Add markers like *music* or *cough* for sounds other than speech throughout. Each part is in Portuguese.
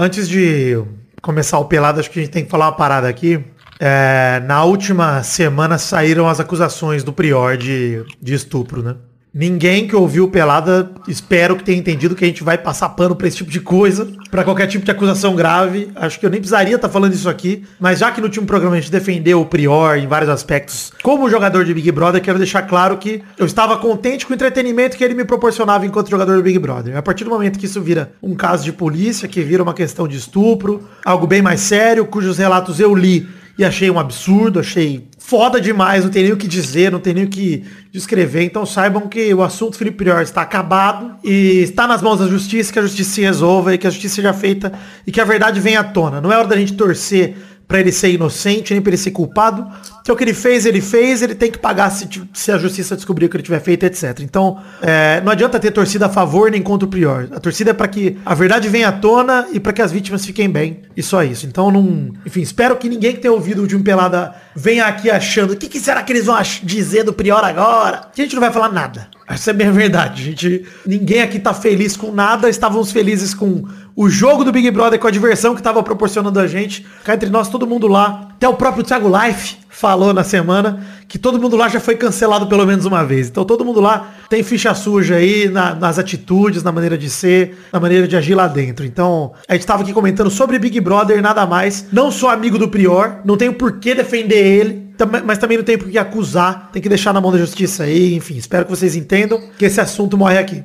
Antes de começar o pelado, acho que a gente tem que falar uma parada aqui. É, na última semana saíram as acusações do Prior de, de estupro, né? Ninguém que ouviu Pelada, espero que tenha entendido que a gente vai passar pano pra esse tipo de coisa, pra qualquer tipo de acusação grave. Acho que eu nem precisaria estar falando isso aqui, mas já que no último programa a gente defendeu o Prior em vários aspectos, como jogador de Big Brother, quero deixar claro que eu estava contente com o entretenimento que ele me proporcionava enquanto jogador do Big Brother. A partir do momento que isso vira um caso de polícia, que vira uma questão de estupro, algo bem mais sério, cujos relatos eu li e achei um absurdo, achei foda demais, não tem nem o que dizer, não tem nem o que descrever. Então saibam que o assunto Felipe Prior está acabado e está nas mãos da justiça, que a justiça se resolva e que a justiça seja feita e que a verdade venha à tona. Não é hora da gente torcer para ele ser inocente, nem para ele ser culpado. É o que ele fez, ele fez, ele tem que pagar se, se a justiça descobrir o que ele tiver feito, etc. Então, é, não adianta ter torcida a favor nem contra o Prior. A torcida é para que a verdade venha à tona e para que as vítimas fiquem bem. E só isso. Então, não. Enfim, espero que ninguém que tenha ouvido o de um pelada venha aqui achando o que, que será que eles vão dizer do Prior agora. A gente não vai falar nada. Essa é bem a verdade. A gente, ninguém aqui tá feliz com nada. Estávamos felizes com o jogo do Big Brother, com a diversão que estava proporcionando a gente. Cá entre nós, todo mundo lá. Até o próprio Thiago Life falou na semana que todo mundo lá já foi cancelado pelo menos uma vez. Então todo mundo lá tem ficha suja aí na, nas atitudes, na maneira de ser, na maneira de agir lá dentro. Então a gente estava aqui comentando sobre Big Brother, nada mais. Não sou amigo do Prior, não tenho por que defender ele mas também não tem por que acusar, tem que deixar na mão da justiça aí, enfim, espero que vocês entendam que esse assunto morre aqui.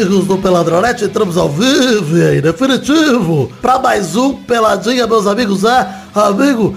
Amigos do Peladronete, entramos ao vivo e definitivo para mais um Peladinha, meus amigos, é amigo,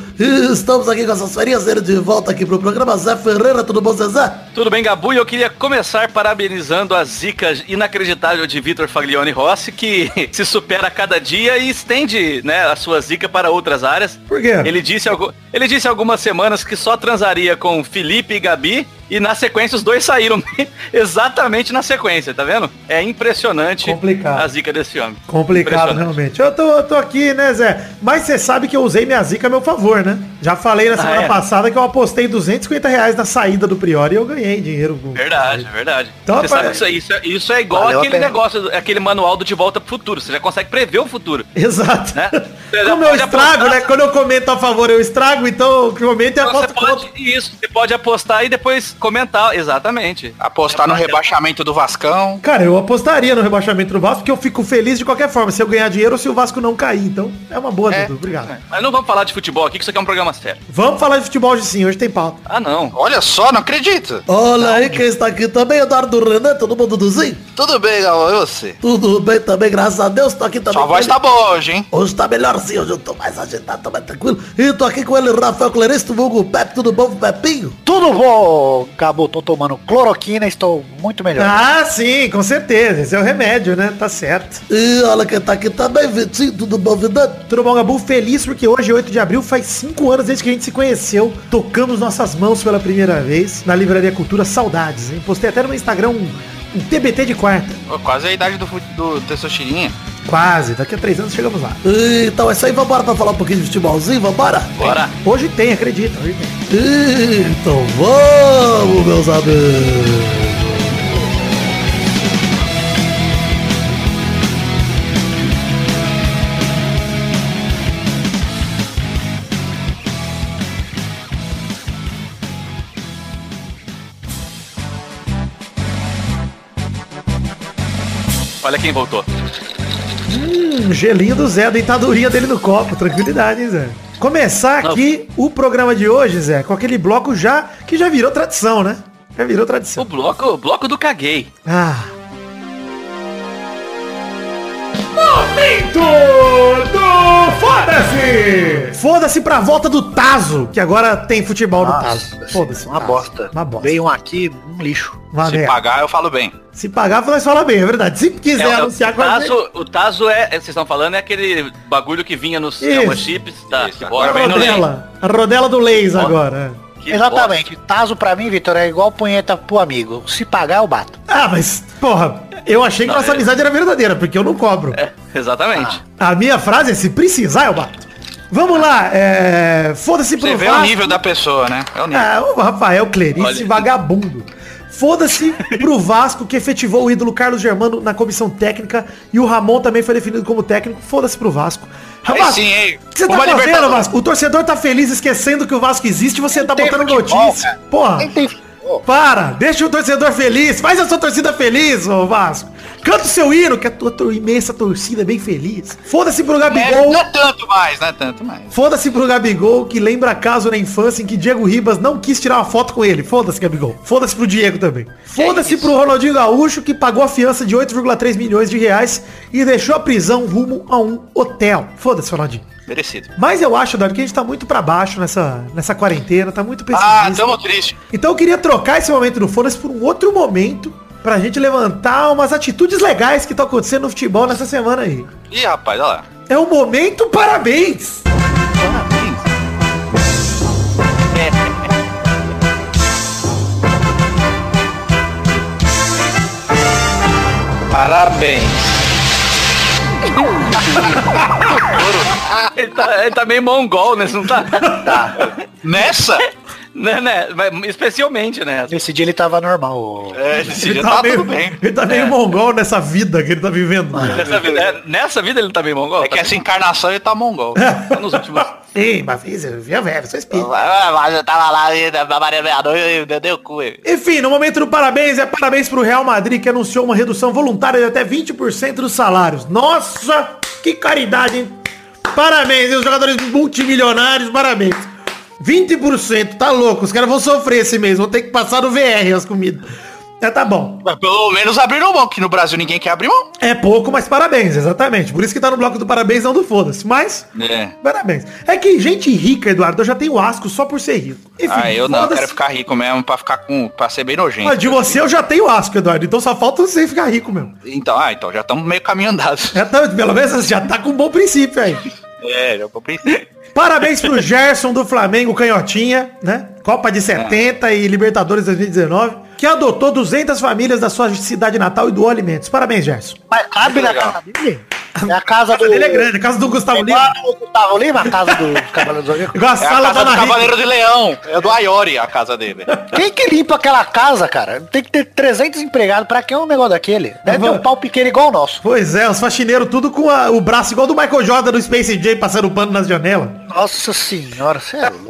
estamos aqui com essas ferinhas dele de volta aqui pro programa Zé Ferreira, tudo bom, Zezé? Tudo bem, Gabu, e eu queria começar parabenizando a zica inacreditável de Vitor Faglione Rossi, que *laughs* se supera a cada dia e estende, né, a sua zica para outras áreas. Por quê? Ele disse, ele disse algumas semanas que só transaria com Felipe e Gabi, e na sequência os dois saíram *laughs* exatamente na sequência, tá vendo? É impressionante Complicado. a zica desse homem. Complicado, realmente. Eu tô, eu tô aqui, né, Zé? Mas você sabe que eu usei minha zica a meu favor, né? Já falei na semana ah, é? passada que eu apostei 250 reais na saída do Priori e eu ganhei dinheiro. Verdade, verdade. Então, Você sabe que isso, isso, isso é igual Valeu aquele negócio, aquele manual do De Volta pro Futuro. Você já consegue prever o futuro. Exato. Né? *laughs* Como eu estrago, apostar... né? Quando eu comento a favor, eu estrago, então o que momento é aposto pode, Isso, você pode apostar e depois comentar. Exatamente. Apostar no rebaixamento do Vascão. Cara, eu apostaria no rebaixamento do Vasco, porque eu fico feliz de qualquer forma, se eu ganhar dinheiro ou se o Vasco não cair. Então, é uma boa, é, Dudu. Obrigado. É. Mas não vamos falar de futebol aqui, que isso aqui é um programa sério. Vamos falar de futebol hoje sim, hoje tem pauta. Ah, não. Olha só, não acredito. Olha não. aí quem está aqui também, Eduardo Renan, todo mundo Duduzinho? Tudo bem, Galão, e você? Tudo bem também, graças a Deus, tô aqui também. Sua voz tá boa hoje, hein? Hoje tá melhorzinho, hoje eu tô mais agitado, tô mais tranquilo. E tô aqui com ele, Rafael Cleristo, vulgo Pepe, tudo bom, Pepinho? Tudo bom, Cabo, tô tomando cloroquina, estou muito melhor. Ah, sim, com certeza, esse é o remédio, né? Tá certo. E olha quem tá aqui também, Vitinho, tudo bom, Vidante? Tudo bom, Gabu? Feliz porque hoje, 8 de abril, faz 5 anos desde que a gente se conheceu, tocamos nossas mãos pela primeira vez na Livraria Cultura Saudades, hein? Postei até no Instagram um, um TBT de quarta. Oh, quase a idade do, do Tessochirinha. Quase, daqui a três anos chegamos lá. Então é isso aí, vambora pra falar um pouquinho de futebolzinho, vambora? Bora. Hoje tem, acredita, hoje tem. Então vamos, meus amigos. Olha quem voltou. Hum, gelinho do Zé, a deitadurinha dele no copo. Tranquilidade, hein, Zé? Começar aqui Não. o programa de hoje, Zé, com aquele bloco já que já virou tradição, né? Já virou tradição. O bloco, o bloco do caguei. Ah. Momento do Foda-se! Foda-se pra volta do Tazo, que agora tem futebol Nossa, no Tazo. Foda-se. Uma bosta. Uma bosta. Veio um aqui, um lixo. Se pagar, eu falo bem. Se pagar, nós fala bem, é verdade. Se quiser é, anunciar o, tazo, o Tazo é, vocês estão falando, é aquele bagulho que vinha nos chips, tá? Isso, que bora, a rodela. A rodela do Leis agora. Que Exatamente. Tazo pra mim, Vitor, é igual punheta pro amigo. Se pagar, eu bato. Ah, mas, porra, eu achei que Não, nossa é- amizade era verdadeira, porque eu não cobro. É, exatamente. A minha frase é se precisar, eu bato. Vamos lá, é... Foda-se pro Você vê o Vasco. nível da pessoa, né? É o nível. Ah, o Rafael Clerice, Olha. vagabundo. Foda-se pro Vasco que efetivou o ídolo Carlos Germano na comissão técnica e o Ramon também foi definido como técnico. Foda-se pro Vasco. Aí Vasco, sim, hein? o que você tá Uma fazendo, Libertadores. Vasco? O torcedor tá feliz esquecendo que o Vasco existe e você tá botando futebol, notícia. cara. Porra. Para, deixa o torcedor feliz, faz a sua torcida feliz, ô Vasco. Canta o seu hino, que a tua, tua imensa torcida é bem feliz. Foda-se pro É, Gabigol. não é tanto mais, não é tanto mais. Foda-se pro Gabigol, que lembra caso na infância em que Diego Ribas não quis tirar uma foto com ele. Foda-se, Gabigol. Foda-se pro Diego também. Foda-se pro Ronaldinho Gaúcho, que pagou a fiança de 8,3 milhões de reais e deixou a prisão rumo a um hotel. Foda-se, Ronaldinho. Merecido. Mas eu acho, Eduardo, que a gente tá muito pra baixo nessa, nessa quarentena, tá muito Ah, pessimista. tamo triste. Então eu queria trocar esse momento do Foda-se por um outro momento pra gente levantar umas atitudes legais que estão acontecendo no futebol nessa semana aí. Ih, rapaz, olha lá. É o momento parabéns! Parabéns. Ele tá, ele tá meio mongol, né? Você não tá? Nessa? Né, né? Mas Especialmente, né? Nesse dia ele tava normal. É, esse Ele dia tá, tá meio, tudo bem. ele tá meio mongol nessa vida que ele tá vivendo. Nessa vida, é, nessa vida ele tá meio mongol? É que tá essa encarnação ele tá mongol. *laughs* Tá nos últimos... Sim, mas fiz, eu vi a velha, sou espírito. Mas eu tava lá na Maria Meia-Noite, deu- cu. hein? Enfim, no momento do parabéns, é parabéns pro Real Madrid que anunciou uma redução voluntária de até 20% dos salários. Nossa, que caridade, hein? Parabéns, e os jogadores multimilionários, parabéns. 20%, tá louco, os caras vão sofrer esse mês, vão ter que passar no VR as comidas. É, tá bom. Mas pelo menos abriram mão, que no Brasil ninguém quer abrir mão. É pouco, mas parabéns, exatamente. Por isso que tá no bloco do parabéns, não do foda-se. Mas, É. parabéns. É que gente rica, Eduardo, eu já tenho asco só por ser rico. Enfim, Ah, eu não, quero ficar rico mesmo pra ficar com. pra ser bem nojento. Mas de você eu já tenho asco, Eduardo. Então só falta você ficar rico mesmo. Então, ah, então já estamos meio caminho andado. Já tá, pelo menos já tá com um bom princípio aí. *laughs* É, pensar. Parabéns pro Gerson do Flamengo, canhotinha, né? Copa de 70 e Libertadores 2019, que adotou 200 famílias da sua cidade natal e doou alimentos. Parabéns, Gerson. Mas cabe na legal. casa dele? É a casa A do... dele é grande, a casa do Gustavo É Lima. Gustavo Lima, a casa do Cavaleiro do Zodíaco. Igual a É a sala casa da do. Cavaleiro de Leão. É do Ayori a casa dele. Quem que limpa aquela casa, cara? Tem que ter 300 empregados. Pra que um negócio daquele? Deve ter um pau pequeno igual o nosso. Pois é, os faxineiros tudo com a- o braço igual do Michael Jordan do Space Jam passando pano nas janelas. Nossa senhora, você é louco.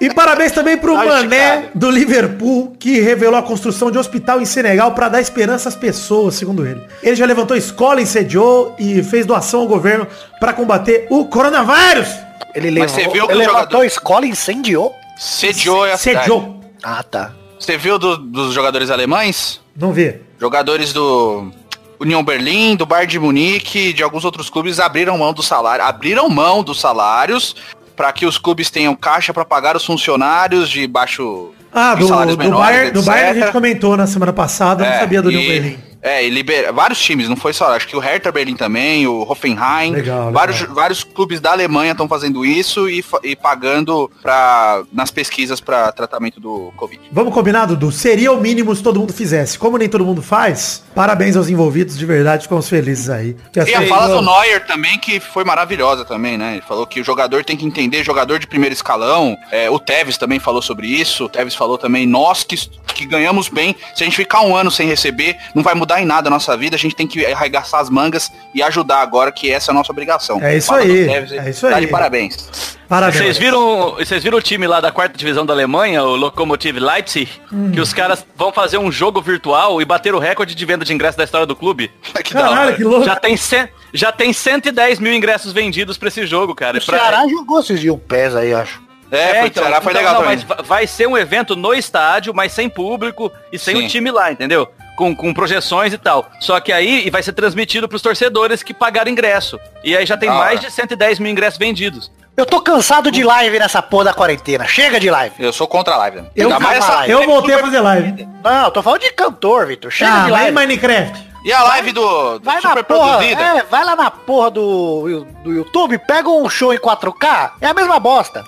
E parabéns também pro Ai, Mané Chicago. do Liverpool, que revelou a construção de um hospital em Senegal para dar esperança às pessoas, segundo ele. Ele já levantou escola, incendiou e fez doação ao governo para combater o coronavírus. Ele Mas levou, você viu que ele o levantou jogador- a escola e incendiou. Sediou é a cidade. Sediou. Ah, tá. Você viu do- dos jogadores alemães? Não vê. Jogadores do União Berlim, do Bayern de Munique, de alguns outros clubes abriram mão do salário, abriram mão dos salários para que os clubes tenham caixa para pagar os funcionários de baixo Ah, de do, salários do, menores, Bayern, do. Bayern a gente comentou na semana passada, eu não É, sabia do e- União Berlim. É, e libera vários times, não foi só, acho que o Hertha Berlim também, o Hoffenheim, Legal, vários, legal. vários clubes da Alemanha estão fazendo isso e, e pagando pra, nas pesquisas para tratamento do Covid. Vamos combinar, Dudu? Seria o mínimo se todo mundo fizesse. Como nem todo mundo faz, parabéns aos envolvidos, de verdade, ficamos felizes aí. Que E a assim- fala do Neuer também, que foi maravilhosa também, né? Ele falou que o jogador tem que entender, jogador de primeiro escalão. É, o Tevez também falou sobre isso. O Tevez falou também, nós que, que ganhamos bem, se a gente ficar um ano sem receber, não vai mudar em nada a nossa vida. A gente tem que arregaçar as mangas e ajudar agora, que essa é a nossa obrigação. É isso Fala aí, é isso tá aí. de parabéns. Parabéns. Vocês viram, vocês viram o time lá da quarta divisão da Alemanha, o Lokomotiv Leipzig, Hum. que os caras vão fazer um jogo virtual e bater o recorde de venda de ingressos da história do clube? *laughs* que da Caralho, hora. que louco. Já tem, cem- já tem 110 mil ingressos vendidos pra esse jogo, cara. O Pra- Ceará jogou esses dias um pés aí, acho. É, foi, Ceará foi então, legal não, também. mas va- vai ser um evento no estádio, mas sem público e sem Sim. o time lá, entendeu? Com, com projeções e tal. Só que aí e vai ser transmitido pros torcedores que pagaram ingresso. E aí já tem Da mais de 110 mil ingressos vendidos. Eu tô cansado de live nessa porra da quarentena. Chega de live. Eu sou contra a live. né? Eu, mais essa- eu voltei a fazer live. Não, eu tô falando de cantor, Vitor. Chega Ah, de live. Minecraft. E a live do, do Vai na super porra, produzida? é, vai lá na porra do, do YouTube, pega um show em 4K, é a mesma bosta.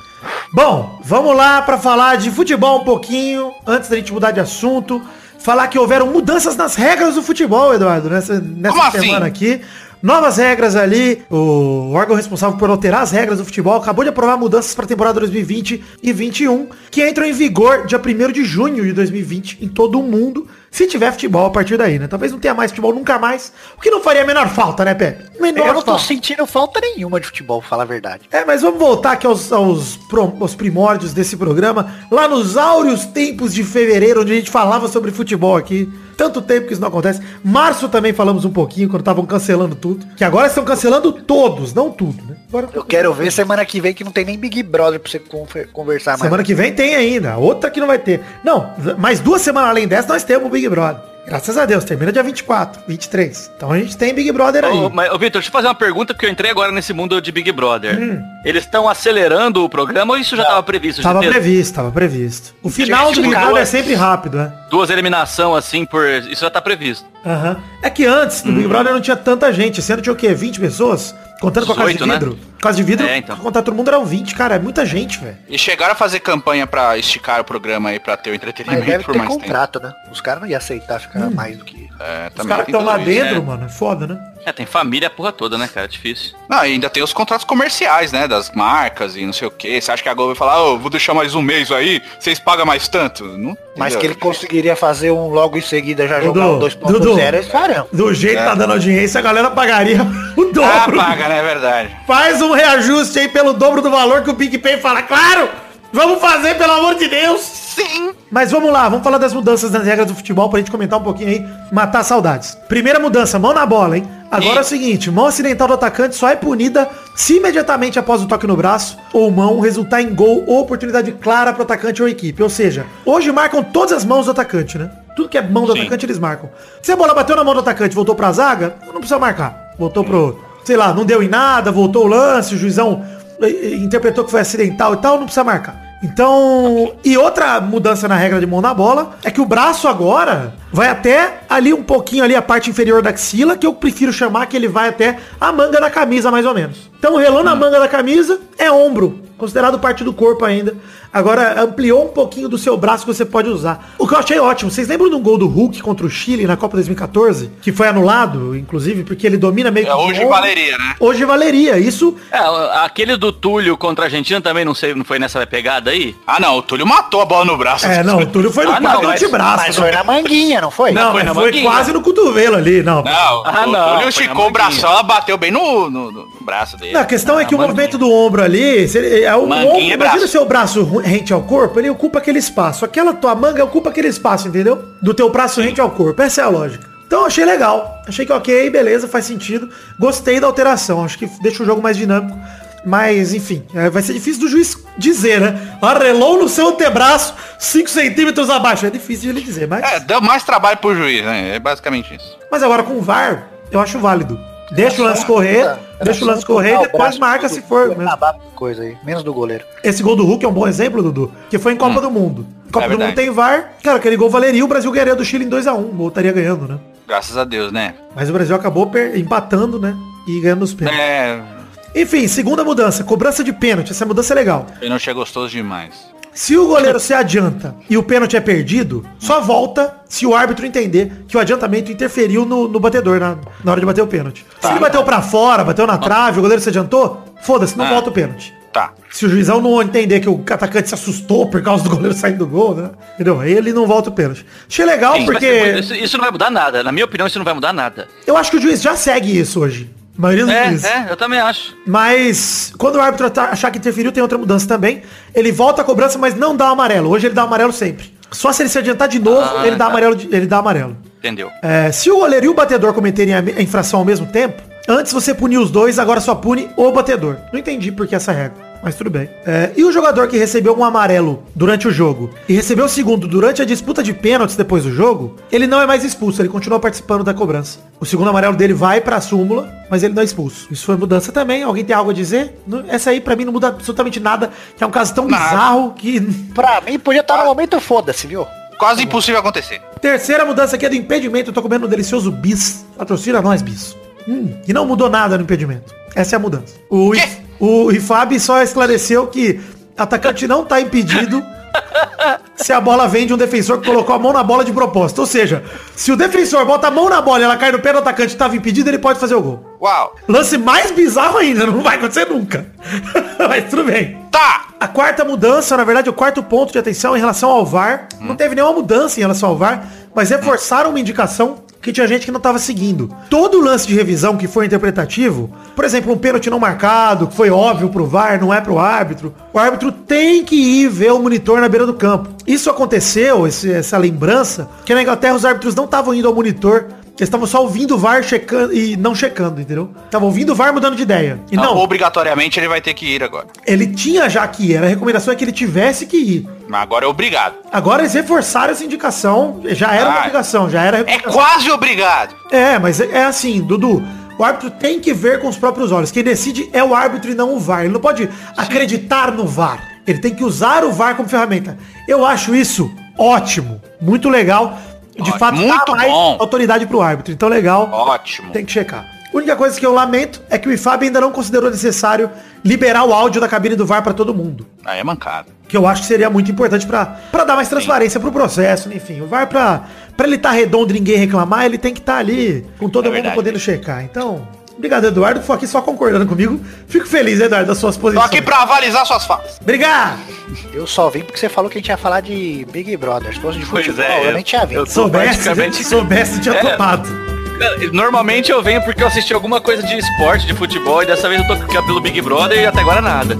Bom, vamos lá pra falar de futebol um pouquinho, antes da gente mudar de assunto. Falar que houveram mudanças nas regras do futebol, Eduardo, nessa, nessa Como assim? semana aqui. Novas regras ali, o órgão responsável por alterar as regras do futebol acabou de aprovar mudanças para a temporada 2020 e 21, que entram em vigor dia 1 de junho de 2020 em todo o mundo, se tiver futebol a partir daí, né? Talvez não tenha mais futebol nunca mais, o que não faria a menor falta, né, Pepe? Menor Eu não tô falta. sentindo falta nenhuma de futebol, falar a verdade. É, mas vamos voltar aqui aos, aos, aos primórdios desse programa, lá nos áureos tempos de fevereiro, onde a gente falava sobre futebol aqui. Tanto tempo que isso não acontece. Março também falamos um pouquinho, quando estavam cancelando tudo. Que agora estão cancelando todos, não tudo, né? Agora, Eu quero ver semana que vem que não tem nem Big Brother pra você conversar mais. Semana que vem tem ainda, outra que não vai ter. Não, mais duas semanas além dessa nós temos o Big Brother. Graças a Deus, termina dia 24, 23. Então a gente tem Big Brother aí. Ô, mas, ô, Vitor, deixa eu fazer uma pergunta, porque eu entrei agora nesse mundo de Big Brother. Hum. Eles estão acelerando o programa ou isso já estava previsto? Tava Já tem previsto, tava previsto. O final do Big Brother é sempre rápido, é. Duas eliminação assim por. Isso já tá previsto. Aham. É que antes, no Big Brother não tinha tanta gente. Ano tinha o quê? 20 pessoas? Contando com a casa de 18, né? vidro? Casa de vidro, É, então. contar todo mundo eram 20, cara. É muita gente, velho. E chegaram a fazer campanha pra esticar o programa aí, pra ter o Mas entretenimento deve por ter mais tempo. contrato, né? Os caras não iam aceitar ficar mais do que... É, Os caras tem estão lá isso, dentro, né? mano. É foda, né? É, tem família a porra toda, né, cara? Difícil. Não, e ainda tem os contratos comerciais, né? Das marcas e não sei o que. Você acha que a Globo vai falar, ô, vou deixar mais um mês aí, vocês pagam mais tanto? Não, Mas que ele conseguiria fazer um logo em seguida já Dudu, jogar um Dudu. 2.0, eles farão. Do jeito que tá dando audiência, a galera pagaria o Ah, dobro. paga, né? É verdade. Faz um reajuste aí pelo dobro do valor que o PicPay fala. Claro! Vamos fazer, pelo amor de Deus! Sim. Mas vamos lá, vamos falar das mudanças nas regras do futebol pra gente comentar um pouquinho aí, matar saudades. Primeira mudança, mão na bola, hein? Agora Ih. é o seguinte, mão acidental do atacante só é punida se imediatamente após o toque no braço ou mão resultar em gol ou oportunidade clara pro atacante ou equipe. Ou seja, hoje marcam todas as mãos do atacante, né? Tudo que é mão do Sim. atacante eles marcam. Se a bola bateu na mão do atacante e voltou pra zaga, não precisa marcar. Voltou pro, sei lá, não deu em nada, voltou o lance, o juizão interpretou que foi acidental e tal, não precisa marcar. Então, e outra mudança na regra de mão na bola é que o braço agora vai até ali um pouquinho ali a parte inferior da axila, que eu prefiro chamar que ele vai até a manga da camisa mais ou menos. Então, relando a manga da camisa é ombro, considerado parte do corpo ainda. Agora ampliou um pouquinho do seu braço que você pode usar. O que eu achei ótimo, vocês lembram do gol do Hulk contra o Chile na Copa 2014, que foi anulado, inclusive, porque ele domina meio É, que de hoje valeria, né? Hoje valeria. Isso É, aquele do Túlio contra a Argentina também não sei, não foi nessa pegada aí? Ah, não, o Túlio matou a bola no braço. é, não, o Túlio foi no Ah, não, mas- antebraço. Mas foi na manguinha, não foi? Não, foi mas na foi quase no cotovelo ali, não. Não, Ah, o não, Túlio esticou o braço, ela bateu bem no, no, no braço dele. Não, a questão é que Ah, o movimento do ombro ali, se ele- é o Manguinha ombro, é imagina braço. seu braço ru- rente ao corpo, ele ocupa aquele espaço. Aquela tua manga ocupa aquele espaço, entendeu? Do teu braço rente ao corpo. Essa é a lógica. Então achei legal. Achei que ok, beleza, faz sentido. Gostei da alteração. Acho que deixa o jogo mais dinâmico. Mas, enfim, é, vai ser difícil do juiz dizer, né? Arrelou no seu antebraço 5 centímetros abaixo. É difícil de ele dizer, mas... É, deu mais trabalho pro juiz, né? É basicamente isso. Mas agora com o VAR, eu acho válido. Deixa o lance correr, deixa o lance correr e depois marca se for coisa aí, menos do goleiro. Esse gol do Hulk é um bom exemplo, Dudu, que foi em Copa Hum. do Mundo. Copa É do Mundo tem VAR. Cara, aquele gol valeria, o Brasil ganharia do Chile em 2x1. O gol estaria ganhando, né? Graças a Deus, né? Mas o Brasil acabou empatando, né? E ganhando os pênaltis. É, Enfim, segunda mudança, cobrança de pênalti. Essa mudança é legal. pênalti é gostoso demais. Se o goleiro se adianta e o pênalti é perdido, só volta se o árbitro entender que o adiantamento interferiu no, no batedor na, na hora de bater o pênalti. Se ele bateu pra fora, bateu na trave, o goleiro se adiantou, foda-se, não Ah. volta o pênalti. Tá. Se o juizão não entender que o atacante se assustou por causa do goleiro saindo do gol, né? Entendeu? Aí ele não volta o pênalti. Achei legal porque Isso, isso não vai mudar nada. Na minha opinião, isso não vai mudar nada. eu acho que o juiz já segue isso hoje. A maioria dos É, é, eu também acho. Mas quando o árbitro achar que interferiu, tem outra mudança também. Ele volta a cobrança, mas não dá amarelo. Hoje ele dá amarelo sempre. Só se ele se adiantar de novo, Ah, ele dá tá. amarelo. Ele dá amarelo. Entendeu? É, se o goleiro e o batedor cometerem a me- a infração ao mesmo tempo, antes você punia os dois, agora só pune o batedor. Não entendi por que essa regra. Mas tudo bem. É, e o jogador que recebeu um amarelo durante o jogo e recebeu o segundo durante a disputa de pênaltis depois do jogo, ele não é mais expulso, ele continua participando da cobrança. O segundo amarelo dele vai pra súmula, mas ele não é expulso. Isso foi mudança também. Alguém tem algo a dizer? Essa aí pra mim não muda absolutamente nada, que é um caso tão Nada. bizarro que *laughs* Pra mim podia estar no momento foda-se, viu? Quase impossível acontecer. Terceira mudança aqui é do impedimento. Eu tô comendo um delicioso bis. Patrocina nós, bis. Hum, e não mudou nada no impedimento. Essa é a mudança. O, Quê? O IFAB só esclareceu que Atacante não tá impedido *laughs* se a bola vem de um defensor que colocou a mão na bola de propósito. Ou seja, se o defensor bota a mão na bola e ela cai no pé do atacante e estava impedido, ele pode fazer o gol. Uau. Lance mais bizarro ainda, não vai acontecer nunca. *laughs* Mas tudo bem. Tá. A quarta mudança, na verdade, o quarto ponto de atenção em relação ao VAR. Não teve nenhuma mudança em relação ao VAR, mas reforçaram uma indicação que tinha gente que não estava seguindo. Todo lance de revisão que foi interpretativo, por exemplo, um pênalti não marcado, que foi óbvio pro VAR, não é pro árbitro, o árbitro tem que ir ver o monitor na beira do campo. Isso aconteceu, esse- essa lembrança, que na Inglaterra os árbitros não estavam indo ao monitor, eles estavam só ouvindo o VAR checando e não checando, entendeu? Estavam ouvindo o VAR mudando de ideia. E Não, não, obrigatoriamente ele vai ter que ir agora. ele tinha já que ir, era a recomendação é que ele tivesse que ir. Mas agora é obrigado. Agora eles reforçaram essa indicação, já era uma Ah, obrigação, já era É quase obrigado. É, mas é, é assim, Dudu. O árbitro tem que ver com os próprios olhos. Quem decide é o árbitro e não o VAR. Ele não pode acreditar no VAR. Ele tem que usar o VAR como ferramenta. Eu acho isso ótimo, muito legal. De Ótimo, fato, muito dá mais bom. autoridade pro árbitro. Então, legal. Ótimo. Tem que checar. A única coisa que eu lamento é que o IFAB ainda não considerou necessário liberar o áudio da cabine do VAR para todo mundo. Aí é mancada. Que eu acho que seria muito importante pra pra dar mais transparência pro processo, enfim. O VAR, pra, pra ele estar redondo e ninguém reclamar, ele tem que estar ali com todo É mundo verdade. podendo checar. Então, obrigado, Eduardo. Foi aqui só concordando comigo. Fico feliz, Eduardo, das suas Tô posições. aqui pra avalizar suas falas. Obrigado! Eu só vim porque você falou que a gente ia falar de Big Brother. Se fosse de Pois futebol, é, eu nem tinha vindo. eu- Soubesse, praticamente- soubesse, tinha É. topado. Normalmente eu venho porque eu assisti alguma coisa de esporte, de futebol, e dessa vez eu tô aqui pelo Big Brother e até agora nada.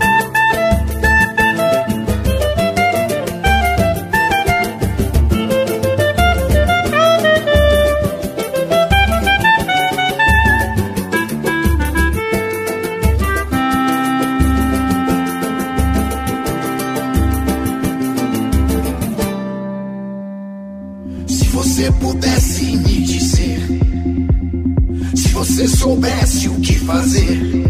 Fazer,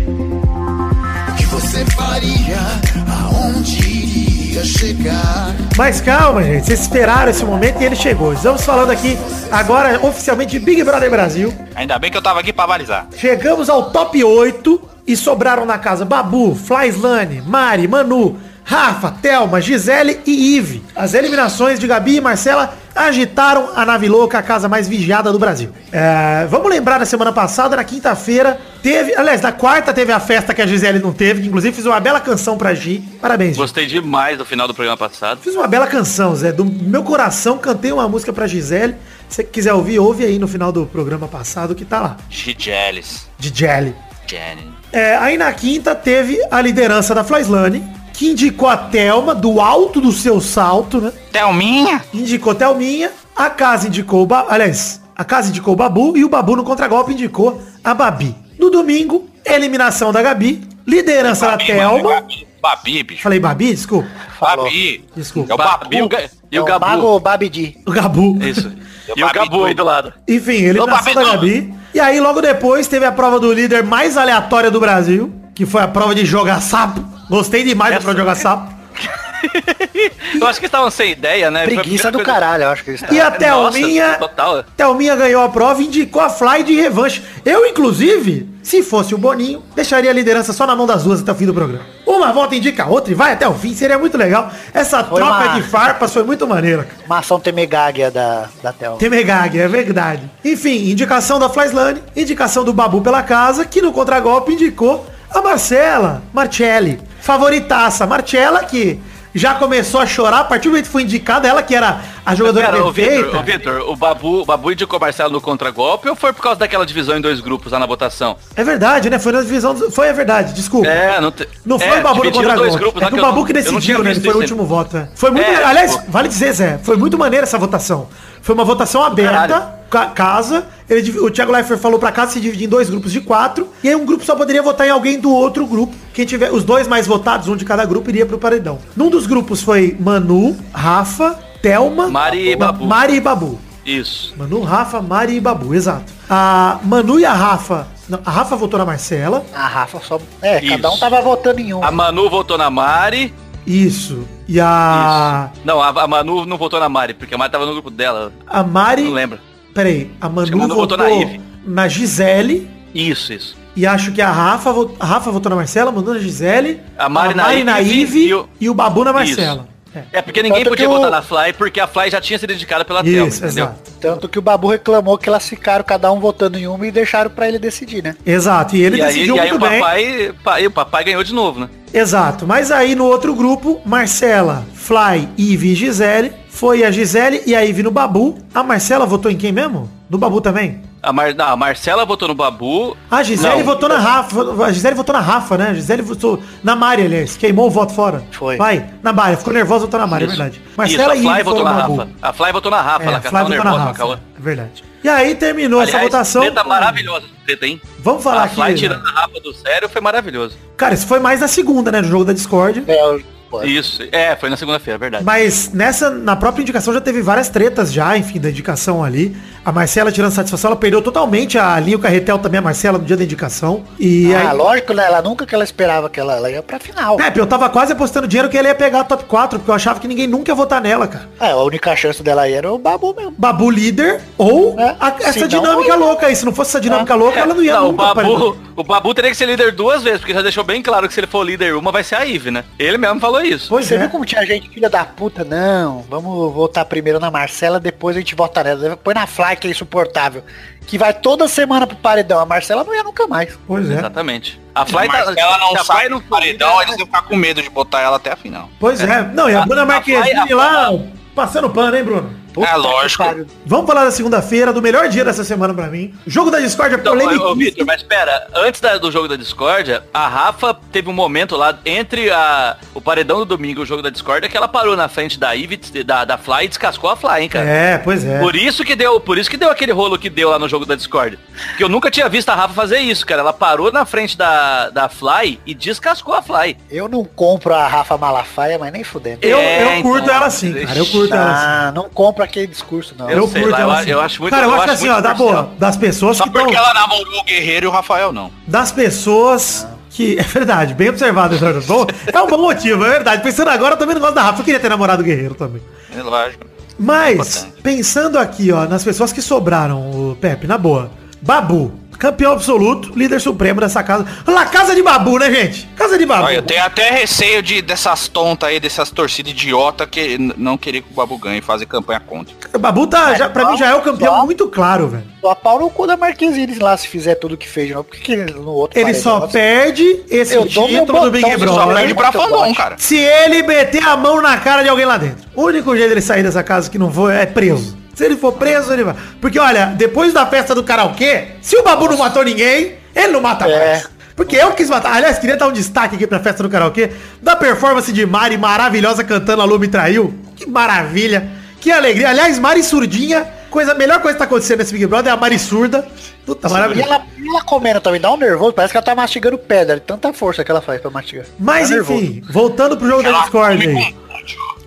o que você faria, aonde iria chegar? Mas calma, gente. Vocês esperaram esse momento e ele chegou. Estamos falando aqui agora oficialmente de Big Brother Brasil. Ainda bem que eu tava aqui pra avalizar. Chegamos ao top 8 e sobraram na casa Babu, Flyslane, Mari, Manu, Rafa, Thelma, Gisele e Ive. As eliminações de Gabi e Marcela agitaram a nave louca, a casa mais vigiada do Brasil. É, vamos lembrar da semana passada, na quinta-feira, teve. Aliás, na quarta teve a festa que a Gisele não teve, que inclusive fiz uma bela canção pra Gi. Parabéns, Gi. Gostei demais do final do programa passado. Fiz uma bela canção, Zé. Do meu coração, cantei uma música pra Gisele. Se você quiser ouvir, ouve aí no final do programa passado que tá lá. Gigelis. Jelly. Jenny. É, aí na quinta teve a liderança da Flyslane, que indicou a Thelma do alto do seu salto, né? Thelminha? Indicou Thelminha, a casa indicou o ba... Aliás, a casa indicou o Babu e o Babu no contragolpe indicou a Babi. No domingo, eliminação da Gabi, liderança da Babi, Thelma. mano, Babi, Babi, bicho. Falei Babi, desculpa. Babi. Desculpa. É o Babu. E o, Ga- e o É o Gabu. Mago Babidi. O Gabu. Isso. E o E o Babi Gabu aí do lado. Enfim, eliminação Opa, da Gabi. E aí, logo depois, teve a prova do líder mais aleatória do Brasil, que foi a prova de jogar sapo. Gostei demais da Essa- prova de jogar sapo. *laughs* Eu acho que estavam sem ideia, né? Preguiça do coisa- caralho, eu acho que eles E a Nossa, Thelminha, total. Thelminha ganhou a prova e indicou a Fly de revanche. Eu, inclusive, se fosse o Boninho, deixaria a liderança só na mão das duas até o fim do programa. Uma volta indica a outra e vai até o fim, seria muito legal. Essa Foi troca uma- de farpas foi muito maneira. cara. Uma ação temegáguia da, da Thelma. Temegag, é verdade. Enfim, indicação da Flyslane, indicação do Babu pela casa, que no contragolpe indicou a Marcela, Marcelli, favoritaça. Marcela que já começou a chorar a partir do momento que foi indicada, ela que era a jogadora Pera, perfeita. Vitor, ô Vitor, o Babu, o Babu indicou o Marcelo no contragolpe ou foi por causa daquela divisão em dois grupos lá na votação? É verdade, né? Foi na divisão. do- Foi a verdade, desculpa. É, não te... Não foi é, o Babu no dividiram contra dois grupos É que o Babu não- que decidiu, né? Ele foi o último voto. é. Foi muito. É, aliás, tipo- vale dizer, Zé, foi muito maneira essa votação. Foi uma votação aberta, ca- casa. Ele, o Thiago Leifert falou pra casa se dividir em dois grupos de quatro. E aí um grupo só poderia votar em alguém do outro grupo. Quem tiver os dois mais votados, um de cada grupo, iria pro paredão. Num dos grupos foi Manu, Rafa, Thelma, Mari e Babu. Mari e Babu. Isso. Manu, Rafa, Mari e Babu, exato. A Manu e a Rafa. não, a Rafa votou na Marcela. A Rafa só. É, cada um Isso. tava votando em um. A Manu votou na Mari. Isso. E a. Isso. Não, a, a Manu não votou na Mari, porque a Mari tava no grupo dela. A Mari. Não lembro. Peraí, a Manu, a Manu votou, votou na Ive. na Gisele. Isso, isso. E acho que a Rafa, a Rafa votou na Marcela, mandou na Gisele, A Mari na na Ive Ive e o- e o Babu na Marcela. É. É porque ninguém Tanto podia que o- votar na Fly, porque a Fly já tinha sido indicada pela Thelma, Isso, entendeu? exato. Tanto que o Babu reclamou que elas ficaram cada um votando em uma e deixaram pra ele decidir, né? Exato. E ele E aí, decidiu e aí muito o bem. papai, pa- e o papai ganhou de novo, né? Exato. Mas aí no outro grupo, Marcela, Fly, Ive e Gisele. Foi a Gisele e a Ive no Babu. A Marcela votou em quem mesmo? No Babu também? A, Mar, não, a Marcela votou no Babu. A Gisele Não. votou na Rafa. A Gisele votou na Rafa, né? A Gisele votou na Mari, aliás. Queimou o voto fora. Foi. Vai, na Mari. Ficou nervosa, votou na Mari, Isso. é verdade. Isso, Marcela a e Fly votou na no Babu. Rafa. A Fly votou na Rafa, É, ela a que Fly votou na nervosa com a Rafa. É verdade. E aí terminou essa Aliás, votação. treta maravilhosa, treta, hein? Vamos falar a aqui. Fly tirando a Rafa do sério foi maravilhoso. Cara, isso foi mais na segunda, né? No jogo da Discord. É, Isso, é, foi na segunda-feira, é verdade. Mas nessa, na própria indicação já teve várias tretas já, enfim, da indicação ali. A Marcela tirando satisfação, ela perdeu totalmente a linha o Carretel também, a Marcela, no dia da indicação. E ah, aí, lógico, né? Ela nunca que ela esperava que ela, ela ia pra final. Pepe, eu tava quase apostando dinheiro que ela ia pegar a top 4, porque eu achava que ninguém nunca ia votar nela, cara. É, a única chance dela aí era o Babu mesmo. Babu líder ou É, a- essa senão- dinâmica louca aí. Se não fosse essa dinâmica louca, ela não ia Não, o nunca Babu, aparecer. o Babu teria que ser líder duas vezes, porque já deixou bem claro que se ele for líder uma, vai ser a Ive, né? Ele mesmo falou isso. Pois Você é. viu como tinha gente filha da puta? Não, vamos votar primeiro na Marcela, depois a gente vota nela. Põe na Fly, que é insuportável. Que vai toda semana pro paredão. A Marcela não ia nunca mais. Pois é. Exatamente. A Fly a Marcela não a sai Fly no paredão, eles iam ficar com medo de botar ela até a final. Pois é. Não, e a, A- Bruna a Marquezine Fly- a- lá passando pano, hein, Bruno? Puta É, que lógico. pariu. Vamos falar da segunda-feira, do melhor dia dessa semana pra mim. Jogo da Discord é polêmico. ô, ô, Vitor, mas espera, antes da- do jogo da discórdia, a Rafa teve um momento lá entre a, o paredão do domingo e o jogo da discórdia que ela parou na frente da Ivy, da, da Fly e descascou a Fly, hein, cara. É, pois é. Por isso que deu, por isso que deu aquele rolo que deu lá no jogo da Discord. Porque eu nunca tinha visto a Rafa fazer isso, cara. Ela parou na frente da, da Fly e descascou a Fly. Eu não compro a Rafa Malafaia, mas nem fudendo. Eu, É, eu curto então, ela sim, cara. Eu curto ela sim. Ah, não compro aquele discurso, não. Eu sei lá, eu a- eu acho muito- Cara, eu, eu acho que acho assim, ó, da boa, das pessoas Só que porque ela namorou o Guerreiro e o Rafael não. Das pessoas que... *laughs* É verdade, bem observado, Eduardo. Bom, É um bom motivo, é verdade. Pensando agora, eu também não gosto da Rafa. Eu queria ter namorado o Guerreiro também. É lógico. Mas, Importante. pensando aqui, ó, nas pessoas que sobraram, o Pepe, na boa. Babu, campeão absoluto, líder supremo dessa casa. Lá, casa de Babu, né, gente? Casa de Babu. Olha, eu tenho até receio de, dessas tontas aí, dessas torcidas idiota que não querer que o Babu ganhe e fazer campanha contra. O Babu tá, já, pra mim já é o campeão só- muito claro, velho. Só pau no cu da Marquezine lá se fizer tudo que fez de novo. Por que, que ele no outro Ele só perde esse Eu título do Big Ele só Brother. perde pra Fandom, cara. Se ele meter a mão na cara de alguém lá dentro. O único jeito dele sair dessa casa que não for é preso. Se ele for preso, ele vai. Porque, olha, depois da festa do karaokê, se o Babu não matou ninguém, ele não mata É. mais. Porque eu quis matar. Aliás, queria dar um destaque aqui pra festa do karaokê da performance de Mari maravilhosa cantando A Lu Me Traiu. Que maravilha. Que alegria. Aliás, Mari surdinha. Coisa, a melhor coisa que tá acontecendo nesse Big Brother é a Mari surda. Puta, E maravilha. ela, e ela comendo também, dá um nervoso, parece que ela tá mastigando pedra, tanta força que ela faz pra mastigar. Mas Tá nervoso. enfim, voltando pro jogo da Ela Discord come aí.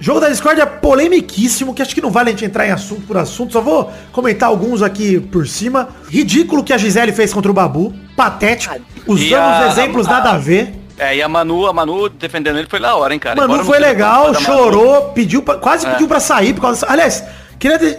Jogo da Discord é polemiquíssimo, que acho que não vale a gente entrar em assunto por assunto. Só vou comentar alguns aqui por cima. Ridículo que a Gisele fez contra o Babu. Patético. Usando E a- os exemplos a- nada a ver. É, e a Manu, a Manu defendendo ele foi da hora, hein, cara. Manu Embora foi legal, da Manu. chorou, pediu pra, quase É. pediu pra sair por causa Aliás, queria de-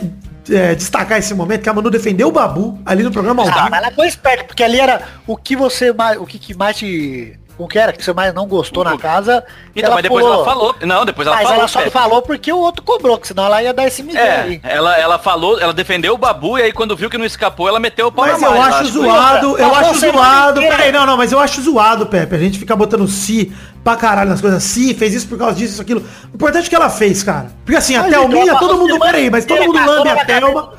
é, destacar esse momento que a Manu defendeu o Babu ali no programa ao Ah, ela foi esperta, porque ali era o que você mais. O que, que mais te. O que era que você mais não gostou na casa. Então, mas depois ela falou. Não, depois ela mas falou. ela só Pepe. falou porque o outro cobrou, que senão ela ia dar esse É, aí. ela, ela falou, ela defendeu o Babu e aí quando viu que não escapou, ela meteu o pau Mas na eu acho zoado, eu acho a semana zoado. Peraí, não, não, mas eu acho zoado, Pepe. A gente fica botando si pra caralho nas coisas. Si, fez isso por causa disso, isso, aquilo. O importante é que ela fez, cara. Porque assim, a Mas, Thelminha, então, todo mundo. Peraí, mas todo mundo cagou lambe a Thelma.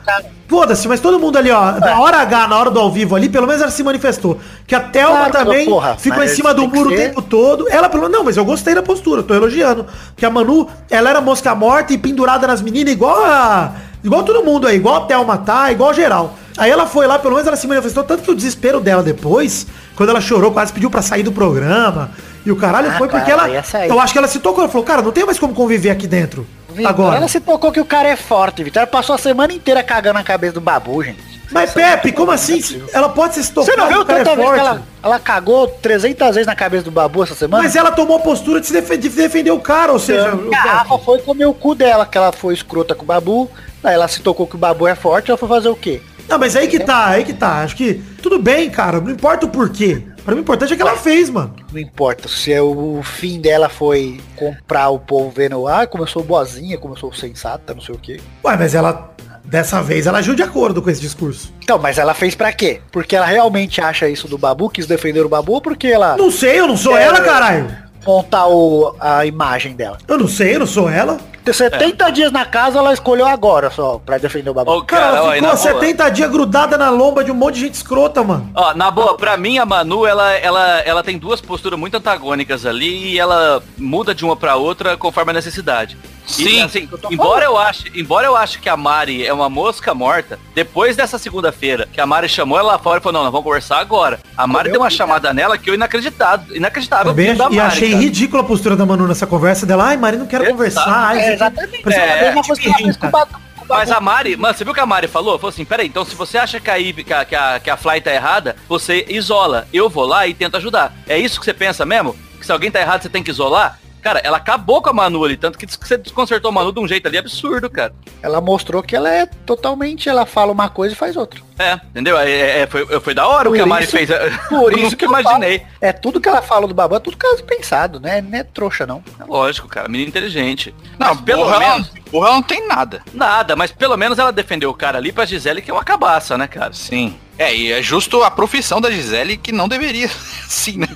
Foda-se, mas todo mundo ali, ó, na hora H, na hora do ao vivo ali, pelo menos ela se manifestou. Que a Thelma Claro, também porra, ficou em cima do que muro o tempo todo. Ela, pelo não, mas eu gostei da postura, tô elogiando. Porque a Manu, ela era mosca morta e pendurada nas meninas, igual a. Igual todo mundo aí, igual a Thelma tá, igual geral. Aí ela foi lá, pelo menos ela se manifestou, tanto que o desespero dela depois, quando ela chorou, quase pediu pra sair do programa. E o caralho Ah, foi porque ela. sair. Eu acho que ela se tocou, ela falou, cara, não tem mais como conviver aqui dentro. Vitor, agora. Ela se tocou que o cara é forte, Vitor. Ela passou a semana inteira cagando na cabeça do babu, gente. Mas Pepe, como assim? Ela pode se tocar, Você não viu o é tanta vez que ela, ela cagou 300 vezes na cabeça do babu essa semana? Mas ela tomou a postura de, se de defender o cara, ou seja, o a Rafa foi comer o cu dela, que ela foi escrota com o babu. Aí ela se tocou que o babu é forte, ela foi fazer o quê? Não, mas aí que tá, aí que tá. Acho que tudo bem, cara. Não importa o porquê. Pra mim, o importante é que ela fez, mano. Não importa se é o fim dela foi comprar o povo vendo, ah, começou boazinha, começou sensata, não sei o quê. Ué, mas ela, dessa vez, ela agiu de acordo com esse discurso. Então, mas ela fez pra quê? Porque ela realmente acha isso do Babu, quis defender o Babu, ou porque ela Não sei, eu não sou É. ela, caralho. Montar o, a imagem dela. Eu não sei, eu não sou ela. Tem 70 dias na casa, ela escolheu agora só pra defender o Babu. Ô, Cara, cara, ó, ela ficou boa. 70 dias grudada na lomba de um monte de gente escrota, mano. Ó, na boa, pra mim a Manu, ela, ela, ela tem duas posturas muito antagônicas ali e ela muda de uma pra outra conforme a necessidade. Sim, E, assim, embora eu ache, embora eu ache que a Mari é uma mosca morta, depois dessa segunda-feira, que a Mari chamou ela lá fora e falou, não, nós vamos conversar agora. A Mari deu uma chamada nela que eu inacreditado, inacreditável. Também vindo da e Mari, achei cara. ridícula a postura da Manu nessa conversa dela. Ai, Mari, não quero Exato. conversar. Ai, É, exatamente. Parece É, uma a mesma coisa que ela fez com o Babu. com o Babu. Mas a Mari, mano, você viu o que a Mari falou? Falou assim, peraí, então se você acha que a, que, a, que, a, que a Fly tá errada, você isola. Eu vou lá e tento ajudar. É isso que você pensa mesmo? Que se alguém tá errado, você tem que isolar? Cara, ela acabou com a Manu ali, tanto que você desconcertou a Manu de um jeito ali absurdo, cara. Ela mostrou que ela é totalmente, ela fala uma coisa e faz outra. É, entendeu? É, é, foi, foi da hora o Por que a Mari isso- fez. Por *laughs* Eu isso que eu imaginei. falo. É tudo que ela fala do Babu, é tudo caso pensado, né? Não é trouxa, não. É lógico, cara, menina inteligente. Não, Mas pelo burra, menos. ela, burra ela não tem nada. Nada, mas pelo menos ela defendeu o cara ali pra Gisele, que é uma cabaça, né, cara? Sim. É, e é justo a profissão da Gisele que não deveria, *laughs* sim, né?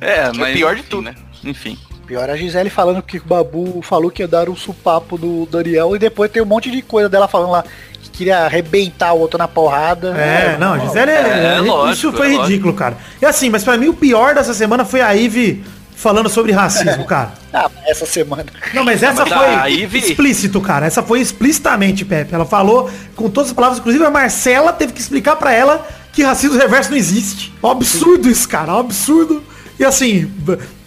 É, Foi mas. pior de enfim, tudo. né? Enfim. Pior é a Gisele falando que o Babu falou que ia dar um supapo do Daniel e depois tem um monte de coisa dela falando lá que queria arrebentar o outro na porrada. É, não, Gisele é, É, é- lógico, Isso foi é lógico. ridículo, cara. E assim, mas pra mim o pior dessa semana foi a Ivy falando sobre racismo, cara. *laughs* Ah, essa semana. Não, mas essa Mas a foi Ivy- explícito, cara. Essa foi explicitamente, Pepe. Ela falou com todas as palavras, inclusive a Marcela teve que explicar pra ela que racismo reverso não existe. Um absurdo isso, cara. Um absurdo. E assim,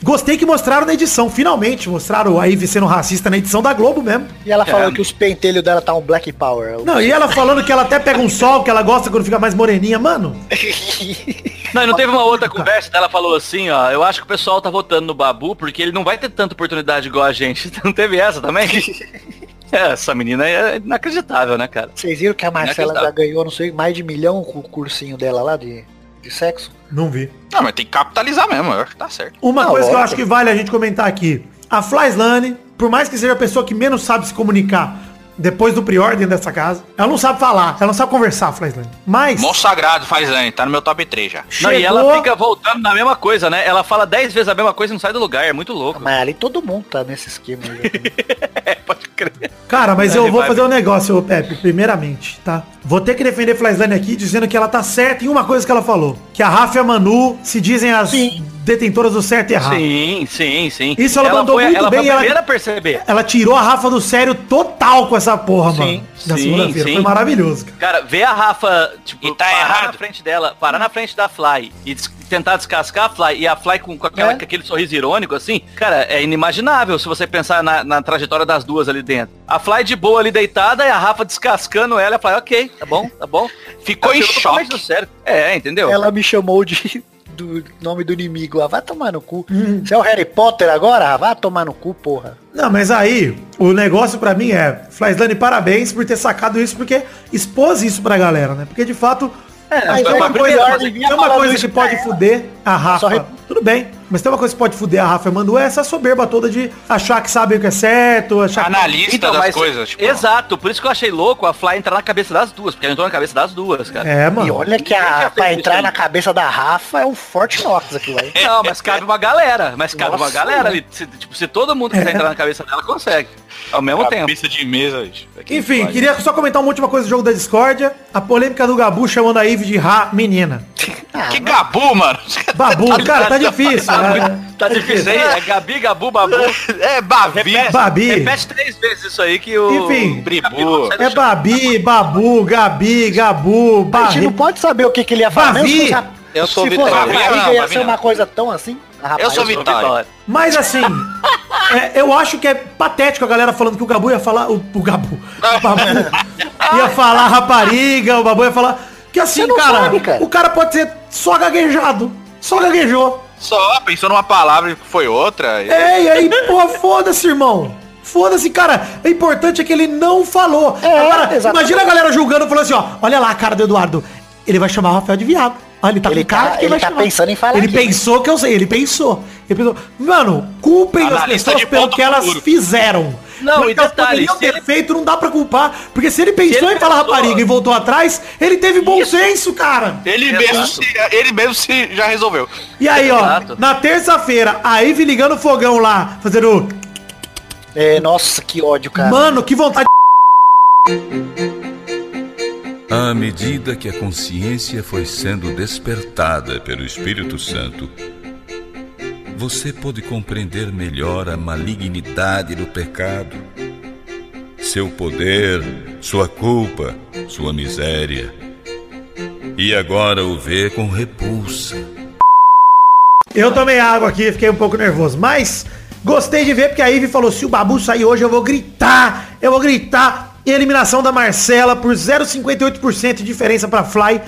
gostei que mostraram na edição, finalmente. Mostraram a Ivy sendo racista na edição da Globo mesmo. E ela falou É. que os pentelhos dela tá um Black Power. Não, e ela falando que ela até pega um sol, que ela gosta quando fica mais moreninha. Mano, *laughs* Não, e não teve uma outra conversa, ela falou assim, ó, eu acho que o pessoal tá votando no Babu porque ele não vai ter tanta oportunidade igual a gente. *laughs* Não teve essa também? *laughs* É, essa menina é inacreditável, né, cara? Vocês viram que a Marcela já ganhou, não sei, mais de milhão com o cursinho dela lá de, de sexo? não vi. Não, mas tem que capitalizar mesmo, eu acho que tá certo. Uma coisa que eu acho que vale a gente comentar aqui. A Flyslane, por mais que seja a pessoa que menos sabe se comunicar depois do Prior dentro dessa casa, ela não sabe falar, ela não sabe conversar, Flyslane. Mas Mó sagrado faz ano, tá no meu top 3 já. Não, e ela chegou- fica voltando na mesma coisa, né? Ela fala dez vezes a mesma coisa e não sai do lugar, é muito louco. Mas ali todo mundo tá nesse esquema. aí. *laughs* É, pode crer. Cara, mas É, eu vou vai- fazer um negócio, ô Pepe, primeiramente, tá? Vou ter que defender Flyslane aqui dizendo que ela tá certa em uma coisa que ela falou. Que a Rafa e a Manu se dizem as detentoras do certo e errado. Sim, sim, sim. Isso ela mandou foi, muito ela bem, Foi a ela- primeira a perceber. Ela tirou a Rafa do sério total com essa porra, Sim, mano. Na sim, segunda-feira. sim. Foi maravilhoso, cara. Cara, ver a Rafa, tipo, E tá parar errado. na frente dela, parar na frente da Fly e des- tentar descascar a Fly e a Fly com, com aquela- É. com aquele sorriso irônico, assim, cara, é inimaginável se você pensar na, na trajetória das duas ali dentro. A Fly de boa ali deitada e a Rafa descascando ela, a Fly, ok, tá bom, tá bom. Ficou Ela em choque. do sério. É, entendeu? Ela me chamou de do nome do inimigo. Ah, vai tomar no cu. Você é o Harry Potter agora? Ah, vai tomar no cu, porra. Não, mas aí, o negócio pra mim é, Flyslane, parabéns por ter sacado isso, porque expôs isso pra galera, né? Porque de fato, É, foi uma coisa, vinha uma coisa que pode pra fuder a Rafa. Re- Tudo bem, mas tem uma coisa que pode fuder a Rafa e Manu, é essa soberba toda de achar que sabe o que é certo, achar que... Analista Então, das mas- coisas, tipo. Exato, por isso que eu achei louco a Fly entrar na cabeça das duas, porque ela entrou na cabeça das duas, cara. É, E mano. olha que a, pra entrar na cabeça da Rafa é um forte Knox aquilo aí. Não, mas cabe uma galera. Mas cabe uma Nossa, galera né? ali. Se, tipo, se todo mundo quiser É. entrar na cabeça dela, consegue. Ao mesmo tempo. Cabeça de mesa, bicho. Enfim, queria só comentar uma última coisa do jogo da discórdia. A polêmica do Gabu chamando a Ivy de Ra menina. Ah, Que gabu, mano. Babu, *laughs* cara, tá difícil. Né? Tá difícil aí? É Gabi, Gabu, Babu. É, Babi. Repete, Babi. repete três vezes isso aí que o... Enfim. Bribu. É Babi, Babu, Gabi, Gabu, a gente não pode saber o que, que ele ia falar. A- Eu sou Se Vitória. fosse Bavi rapariga, não, ia ser não. uma coisa tão assim. A rapaz, Eu sou Vitória. Vitória. Mas assim, é, eu acho que é patético a galera falando que o Gabu ia falar. O, o Gabu. O Babu ia falar rapariga, o Babu ia falar. Que assim, cara, sabe, cara. o cara pode ser só gaguejado. Só gaguejou. Só pensou numa palavra e foi outra. É, e aí, pô, foda-se, irmão. Foda-se, cara. O importante é que ele não falou. É, Agora, exatamente. imagina a galera julgando, falando assim, ó, olha lá a cara do Eduardo. Ele vai chamar o Rafael de viado. Olha, ele tá Ele cara tá- que ele vai tá chamar. pensando em falar Ele aqui, né? pensou que eu sei, ele pensou. Ele pensou. Mano, culpem as Analista pessoas de pelo que elas futuro. fizeram. Não, Mas e detalhe, se ter ele- feito, não dá pra culpar. Porque se ele pensou ele em falar pensou- rapariga e voltou atrás, ele teve bom Isso. senso, cara. Ele Exato. mesmo, se, ele mesmo se já resolveu. E aí, ó, Exato. na terça-feira, a Ivy ligando o fogão lá, fazendo. É, nossa, que ódio, cara. Mano, que vontade. À medida que a consciência foi sendo despertada pelo Espírito Santo, você pôde compreender melhor a malignidade do pecado, seu poder, sua culpa, sua miséria. E agora o vê com repulsa. Eu tomei água aqui, fiquei um pouco nervoso. Mas gostei de ver porque a Ivy falou: se o Babu sair hoje, eu vou gritar. Eu vou gritar. Eliminação da Marcela por 0,58% de diferença pra Fly.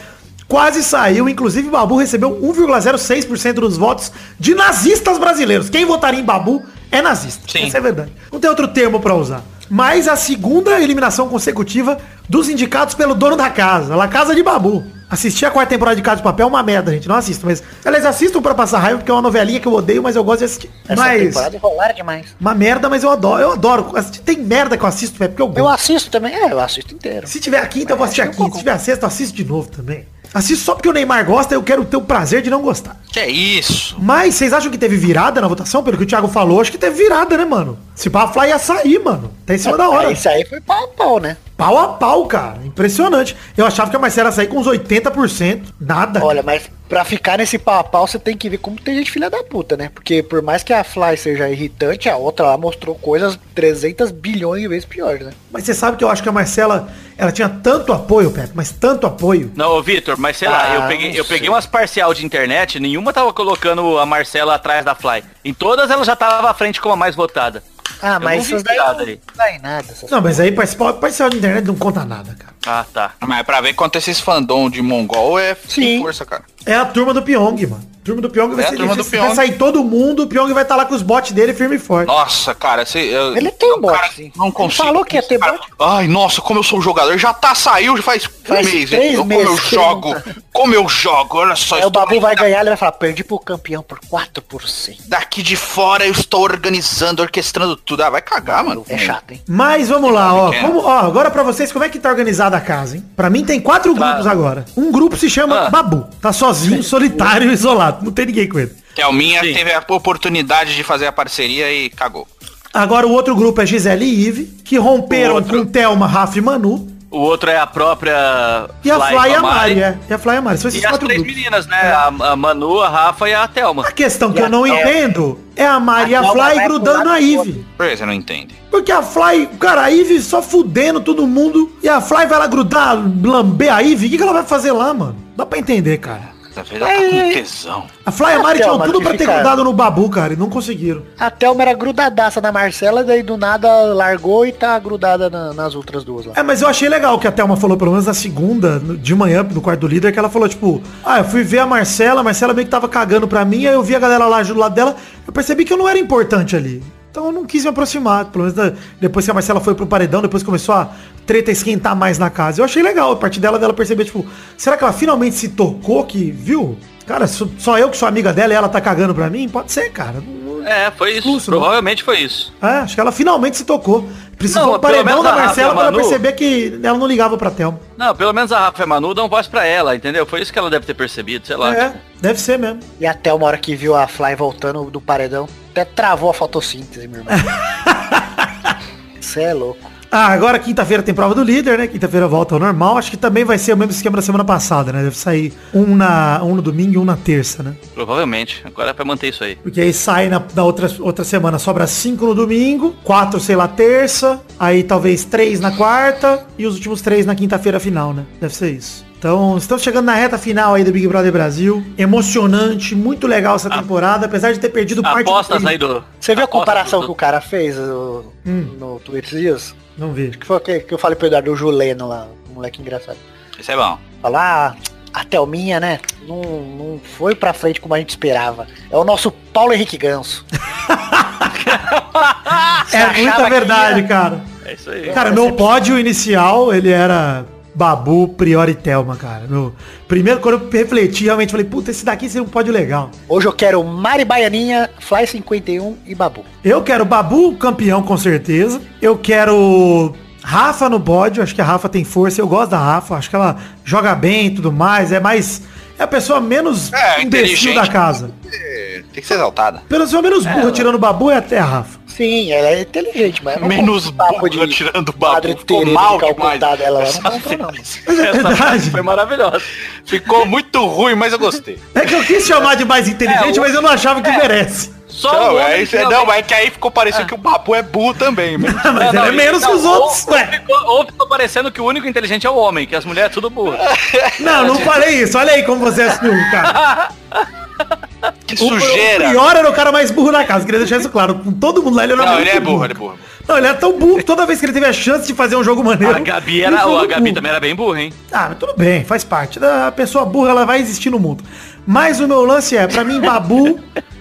Quase saiu. Inclusive, o Babu recebeu 1,06% dos votos de nazistas brasileiros. Quem votaria em Babu é nazista. Sim. Essa é verdade. Não tem outro termo pra usar. Mas a segunda eliminação consecutiva dos indicados pelo dono da casa, La Casa de Babu. Assisti a quarta temporada de Casa de Papel, uma merda, gente. Não assisto, mas. Aliás, assistam pra passar raiva, porque é uma novelinha que eu odeio, mas eu gosto de assistir. Essa mas. temporada enrolaram demais. Uma merda, mas eu adoro. Eu adoro. Assistir- Tem merda que eu assisto, é porque eu gosto. Eu assisto também, é, eu assisto inteiro. Se tiver a quinta, eu vou assistir a Mas quinta. Se tiver a sexta, eu assisto de novo também. Assisto só porque o Neymar gosta, eu quero ter o prazer de não gostar. Que é isso? Mas vocês acham que teve virada na votação? Pelo que o Thiago falou, acho que teve virada, né, mano? Se pá, a Fly ia sair, mano. Tá em cima da hora. É, Isso aí foi pau a pau, né? Pau a pau, cara. Impressionante. Eu achava que a Marcela ia sair com uns 80%. Nada. Olha, mas pra ficar nesse pau a pau, você tem que ver como tem gente filha da puta, né? Porque por mais que a Fly seja irritante, a outra lá mostrou coisas 300 bilhões de vezes piores, né? Mas você sabe que eu acho que a Marcela, ela tinha tanto apoio, Pepe, mas tanto apoio. Não, Vitor, mas sei lá, Ah, eu peguei, não eu peguei umas parcial de internet, nenhuma tava colocando a Marcela atrás da Fly. Em todas ela já tava à frente como a mais votada. Ah, mas essas daí aí. não dá em nada. Não, mas aí participar, parcial de internet não conta nada, cara. Ah, tá. Mas é pra ver quanto esses fandom de mongol é Sim. força, cara. É a turma do Pyong, mano. Turma do Pyong vai, É ser, turma do vai Pyong. sair todo mundo, o Pyong vai estar lá com os bots dele firme e forte. Nossa, cara, você, eu, Ele tem eu, bot, cara. Não Ele consigo. falou que ia ter Cara, bot. Ai, nossa, como eu sou um jogador. Já tá, saiu, já faz, Faz um mês. três eu, como meses eu que ele jogo. tá. Como eu jogo, olha só. Aí o Babu vai ganhar, ele vai falar, perdi pro campeão por 4%. Daqui de fora eu estou organizando, orquestrando tudo. Ah, vai cagar, mano. É chato, hein? Mas vamos lá, ó. Como, ó. Agora pra vocês, como é que tá organizada a casa, hein? Pra mim tem quatro Tá. grupos agora. Um grupo se chama Ah. Babu. Tá sozinho, *laughs* solitário, isolado. Não tem ninguém com ele. Thelminha Sim. teve a oportunidade de fazer a parceria e cagou. Agora o outro grupo é Gisele e Ive, que romperam outro- com Thelma, Rafa e Manu. O outro é a própria E a Fly, e a Mari, Mari. é. E a Fly e a Mari. São esses E as quatro três grupos. meninas, né? A, a Manu, a Rafa e a Thelma. A questão que E eu a não Thelma- entendo é a Mari e A a Fly grudando do Ive. Por que você não entende? Porque a Fly, cara, a Ivy só fudendo todo mundo. E a Fly vai lá grudar, lamber a Ivy. O que, que ela vai fazer lá, mano? Dá pra entender, cara. Vez ela tá com tesão. A Fly e a Mari tinham tudo pra ter grudado no Babu, cara, e não conseguiram. A Thelma era grudadaça na Marcela, daí do nada largou e tá grudada na- nas outras duas lá. É, mas eu achei legal que a Thelma falou, pelo menos na segunda, de manhã, no quarto do líder, que ela falou, tipo, ah, eu fui ver a Marcela, a Marcela meio que tava cagando pra mim, aí eu vi a galera lá do lado dela, eu percebi que eu não era importante ali. Então eu não quis me aproximar, pelo menos da- depois que a Marcela foi pro paredão, depois começou a treta esquentar mais na casa. Eu achei legal, a partir dela, dela perceber, tipo, será que ela finalmente se tocou que, viu? Cara, só, só eu que sou amiga dela e ela tá cagando pra mim? Pode ser, cara. Não- É, foi isso. Expulso, né? Provavelmente foi isso. É, acho que ela finalmente se tocou. Precisou Não, pelo paredão da Rafa Marcela pra Manu- perceber que ela não ligava pra Thelma. Não, pelo menos a Rafa e a Manu dão voz pra ela, entendeu? Foi isso que ela deve ter percebido, sei lá. É, deve ser mesmo. E a Thelma, hora que viu a Fly voltando do paredão, até travou a fotossíntese, meu irmão. *laughs* Você é louco. Ah, agora quinta-feira tem prova do líder, né? Quinta-feira volta ao normal. Acho que também vai ser o mesmo esquema da semana passada, né? Deve sair um, na, um no domingo e um na terça, né? Provavelmente. Agora é pra manter isso aí. Porque aí sai na, na outra, outra semana, sobra cinco no domingo, quatro, sei lá, terça, aí talvez três na quarta e os últimos três na quinta-feira final, né? Deve ser isso. Então, estamos chegando na reta final aí do Big Brother Brasil. Emocionante, muito legal essa temporada, apesar de ter perdido parte do Apostas prêmio. aí do. Você viu a comparação do- que o cara fez o- Hum. no Twitter esses dias? Não vi. Que foi o que, que eu falei pro Eduardo, o Juleno lá, o moleque engraçado. Isso é bom. Falar, ah, a Thelminha, né? Não, não foi pra frente como a gente esperava. É o nosso Paulo Henrique Ganso. *laughs* É muita verdade, ia- cara. É isso aí. Cara, meu pódio inicial, ele era Babu, Priori e Thelma, cara. Meu, primeiro, quando eu refleti, realmente falei, puta, esse daqui seria um pódio legal. Hoje eu quero Mari Baianinha, Fly 51 e Babu. Eu quero Babu campeão, com certeza. Eu quero Rafa no pódio, acho que a Rafa tem força. Eu gosto da Rafa, acho que ela joga bem e tudo mais. É mais. É a pessoa menos É, imbecil da casa. É, Tem que ser exaltada. Pelo menos burra, tirando o Babu, é até a Rafa. Sim, ela é inteligente, mas Menos papo burra tirando o Babu, ficou mal de demais. dela, ela Essa não *laughs* compra não. É Essa verdade. foi maravilhosa. Ficou muito ruim, mas eu gostei. É que eu quis chamar de mais inteligente, É, o- mas eu não achava que merece. Só Não, é, que isso- não, realmente- é que aí ficou parecendo que o Babu é burro também. Mas... *laughs* Mas Não, é não, menos não, que os ou- outros, ou, ué. ficou, ou ficou parecendo que o único inteligente é o homem, que as mulheres é tudo burra. Não, não falei isso. Olha aí como você é cara. *laughs* Que O sujeira. pior era o cara mais burro da casa. Queria deixar isso claro. Com todo mundo lá, ele era Não, ele é burro, ele é burro. Não, ele era tão burro que toda vez que ele teve a chance de fazer um jogo maneiro. A Gabi, era, a Gabi burro. também era bem burra, hein? Ah, mas tudo bem, faz parte. A pessoa burra, ela vai existir no mundo. Mas o meu lance é, pra mim, Babu,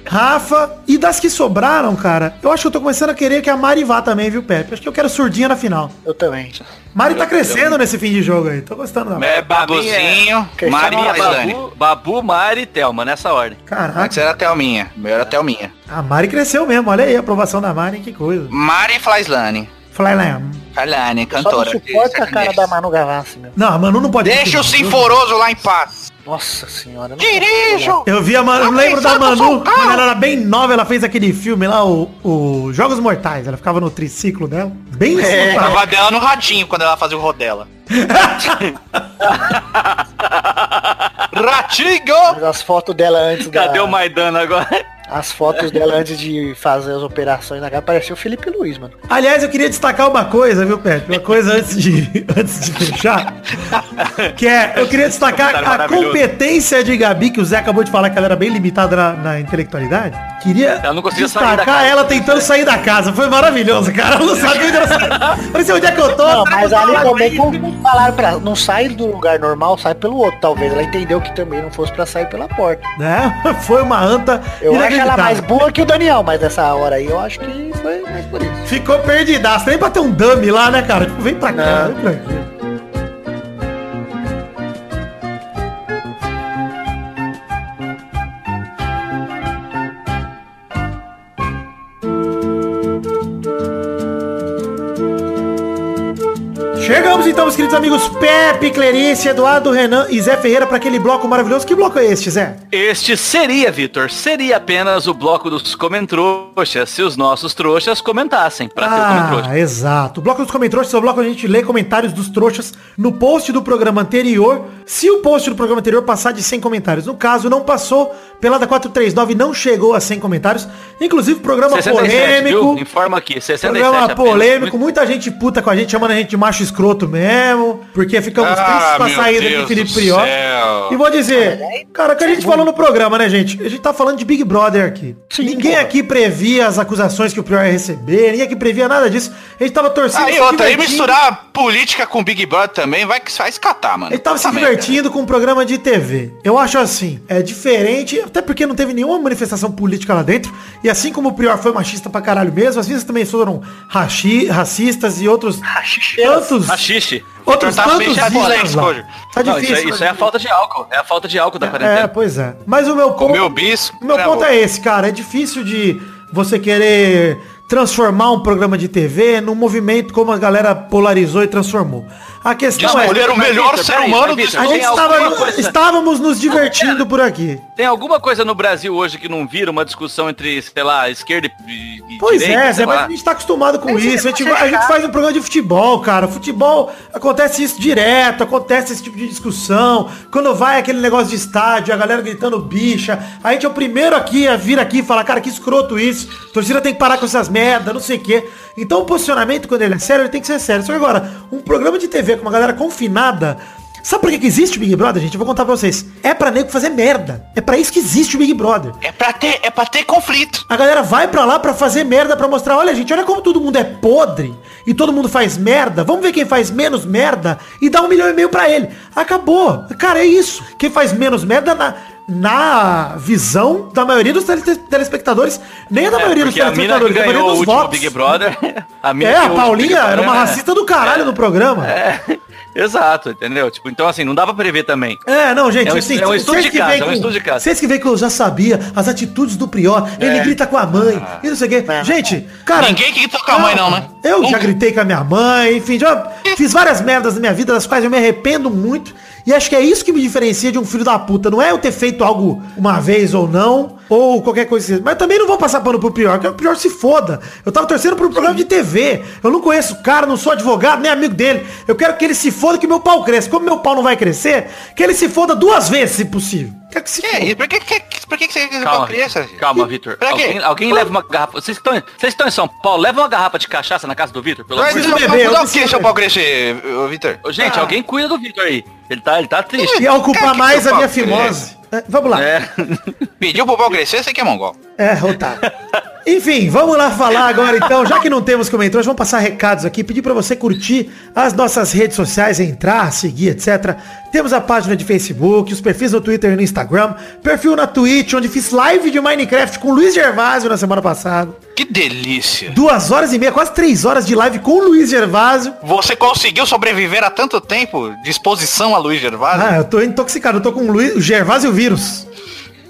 Rafa e das que sobraram, cara, eu acho que eu tô começando a querer que a Mari vá também, viu, Pepe? Acho que eu quero surdinha na final. Eu também. Mari tá crescendo nesse fim de jogo aí. Tô gostando da Mari. É Babuzinho, Maria chama e. Babu, Babu, Mari e Thelma, nessa ordem. Antes Caraca, era a Thelminha. Meu era a Thelminha. a Mari cresceu mesmo. Olha aí a aprovação da Mari, que coisa. Mari e Flaislane. Flylam. Flailane, Só não cantora. suporta a cara da Manu Gavassi, meu. Não, a Manu não pode... Deixa o. Sinforoso lá em paz. Nossa senhora. não Dirijo! Eu vi a Manu, eu lembro da Manu, quando ela era bem nova, ela fez aquele filme lá, o, o Jogos Mortais. Ela ficava no triciclo dela. Bem É. Tava dela no radinho quando ela fazia o rodela. *laughs* Ratinho! Mas as fotos dela antes da... Cadê o Maidana agora? As fotos dela antes de fazer as operações na cara, parecia o Felipe Luiz, mano. Aliás, eu queria destacar uma coisa, viu, Pepe? Uma coisa antes de, *laughs* antes de fechar. Que é, eu queria destacar a competência de Gabi, que o Zé acabou de falar que ela era bem limitada na, na intelectualidade. Queria Ela não conseguia sair da destacar casa. ela tentando sair da casa. Foi maravilhoso, cara. Ela não sabia onde ela saiu. Parecia onde é que eu tô. Não, mas eu ali também com- como falaram pra ela, não sai do lugar normal, sai pelo outro, talvez. Ela entendeu que também não fosse pra sair pela porta. Né? *laughs* Foi uma anta Eu acho ela mais boa que o Daniel, mas nessa hora aí eu acho que foi mais por isso. Ficou perdidaço. Nem pra ter um dummy lá, né, cara? Tipo, vem pra cá, vem pra aqui. Chegamos então, meus queridos amigos Pepe, Clarice, Eduardo, Renan e Zé Ferreira para aquele bloco maravilhoso. Que bloco é este, Zé? Este seria, Vitor, seria apenas o bloco dos comentrouxas se os nossos trouxas comentassem pra ter o comentrouxa. Ah, exato. O bloco dos comentários é o bloco onde a gente lê comentários dos trouxas no post do programa anterior. Se o post do programa anterior passar de 100 comentários. No caso, não passou. Pelada 439 não chegou a 100 comentários. Inclusive, programa 67, polêmico. viu? Informa aqui, 67 Programa apenas. polêmico, muita gente puta com a gente, chamando a gente de macho escroto mesmo, porque ficamos Ah, tristes com a saída de Deus Felipe Prior. céu. E vou dizer, cara, o que a gente falou no programa, né, gente? A gente tá falando de Big Brother aqui. Sim, ninguém porra. aqui previa as acusações que o Prior ia receber, ninguém aqui previa nada disso. A gente tava torcendo. Aí se outra, aí divertindo. misturar política com Big Brother também vai que vai escatar, mano. Ele tava se Puta merda. divertindo com um programa de TV. Eu acho assim, é diferente, até porque não teve nenhuma manifestação política lá dentro. E assim como o Prior foi machista pra caralho mesmo, as vezes também foram rachi, racistas e outros tantos, Rachixe. outros tantos lá. Roger. Tá Não, difícil. isso, é, isso é a falta de álcool. É a falta de álcool da É, quarentena. pois é. Mas o meu ponto, Comeu bisco. o meu travou. ponto é esse, cara. É difícil de você querer transformar um programa de TV num movimento como a galera polarizou e transformou. A questão é... Escolher o melhor ser peraí, humano do Vitor, A tem gente alguma estava, coisa- estávamos nos divertindo por aqui. Tem alguma coisa no Brasil hoje que não vira uma discussão entre, sei lá, esquerda e, e Pois direita? é, Zé, mas a gente tá acostumado com isso. A gente, a gente faz um programa de futebol, cara. Futebol acontece isso direto, acontece esse tipo de discussão. Quando vai aquele negócio de estádio, a galera gritando bicha. A gente é o primeiro aqui a vir aqui e falar, cara, que escroto isso. A torcida tem que parar com essas merda, não sei o quê. Então o posicionamento, quando ele é sério, ele tem que ser sério. Só que agora, um programa de TV com uma galera confinada. Sabe por que, que existe o Big Brother, gente? Eu vou contar pra vocês. É pra nego fazer merda. É pra isso que existe o Big Brother. É pra ter, é pra ter conflito. A galera vai pra lá pra fazer merda, pra mostrar, olha gente, olha como todo mundo é podre e todo mundo faz merda. Vamos ver quem faz menos merda e dá um milhão e meio pra ele. Acabou. Cara, é isso. Quem faz menos merda na... na visão da maioria dos tele- telespectadores, nem a da maioria dos É, telespectadores, da maioria dos votos. Big Brother. A É, que a Paulinha era uma racista do caralho no programa. É, *laughs* exato, entendeu? Tipo, então assim, não dá pra prever também. É, não, gente, É um assim, é um vocês estudo de vem é um estudo de caso. Vocês que veem que eu já sabia as atitudes do Prior, ele grita com a mãe, e não sei o quê. Gente, cara... Ninguém que grita com a mãe, não, né? Eu já Nunca. gritei com a minha mãe, enfim, já fiz várias merdas na minha vida, das quais eu me arrependo muito. E acho que é isso que me diferencia de um filho da puta. Não é eu ter feito algo uma vez ou não, ou qualquer coisa assim. Mas também não vou passar pano pro pior, que o pior se foda. Eu tava torcendo pro programa de TV. Eu não conheço o cara, não sou advogado, nem amigo dele. Eu quero que ele se foda, que meu pau cresça. Como meu pau não vai crescer, que ele se foda duas vezes, se possível. Quero que se Que foda. isso? Por que, que, por que, que você Calma, criança? Vitor. Calma, Vitor. Pra quê? Alguém, alguém leva uma garrafa. Vocês estão, vocês estão em São Paulo, leva uma garrafa de cachaça na casa do Vitor, pelo Mas amor de Deus. Dá o que seu beber. pau crescer, Vitor? Gente, alguém cuida do Vitor aí. Ele tá, ele tá triste. Ia ocupar que mais a minha fimose. É, vamos lá. É. Pediu pro pau crescer, você que é mongol. É, otário. *laughs* Enfim, vamos lá falar agora então, já que não temos comentários, vamos passar recados aqui, pedir pra você curtir as nossas redes sociais, entrar, seguir, etc. Temos a página de Facebook, os perfis no Twitter e no Instagram, perfil na Twitch, onde fiz live de Minecraft com o Luiz Gervásio na semana passada. Que delícia. Duas horas e meia, quase três horas de live com o Luiz Gervásio. Você conseguiu sobreviver a tanto tempo de exposição a Luiz Gervásio? Ah, eu tô intoxicado, eu tô com o Luiz, o Gervásio vírus.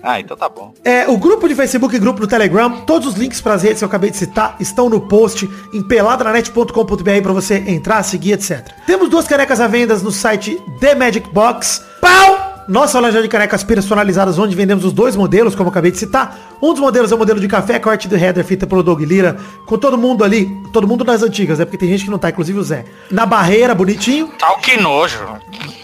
Ah, então tá bom. É, o grupo de Facebook e grupo do Telegram, todos os links para as redes que eu acabei de citar estão no post em peladranet.com.br para você entrar, seguir, etc. Temos duas canecas à venda no site The Magic Box. Pau! Nossa loja de canecas personalizadas, onde vendemos os dois modelos, como eu acabei de citar. Um dos modelos é o modelo de café, corte do header, fita pelo Doug Lira, com todo mundo ali, todo mundo das antigas, né? Porque tem gente que não tá, inclusive o Zé. Na barreira, bonitinho. Tal que nojo.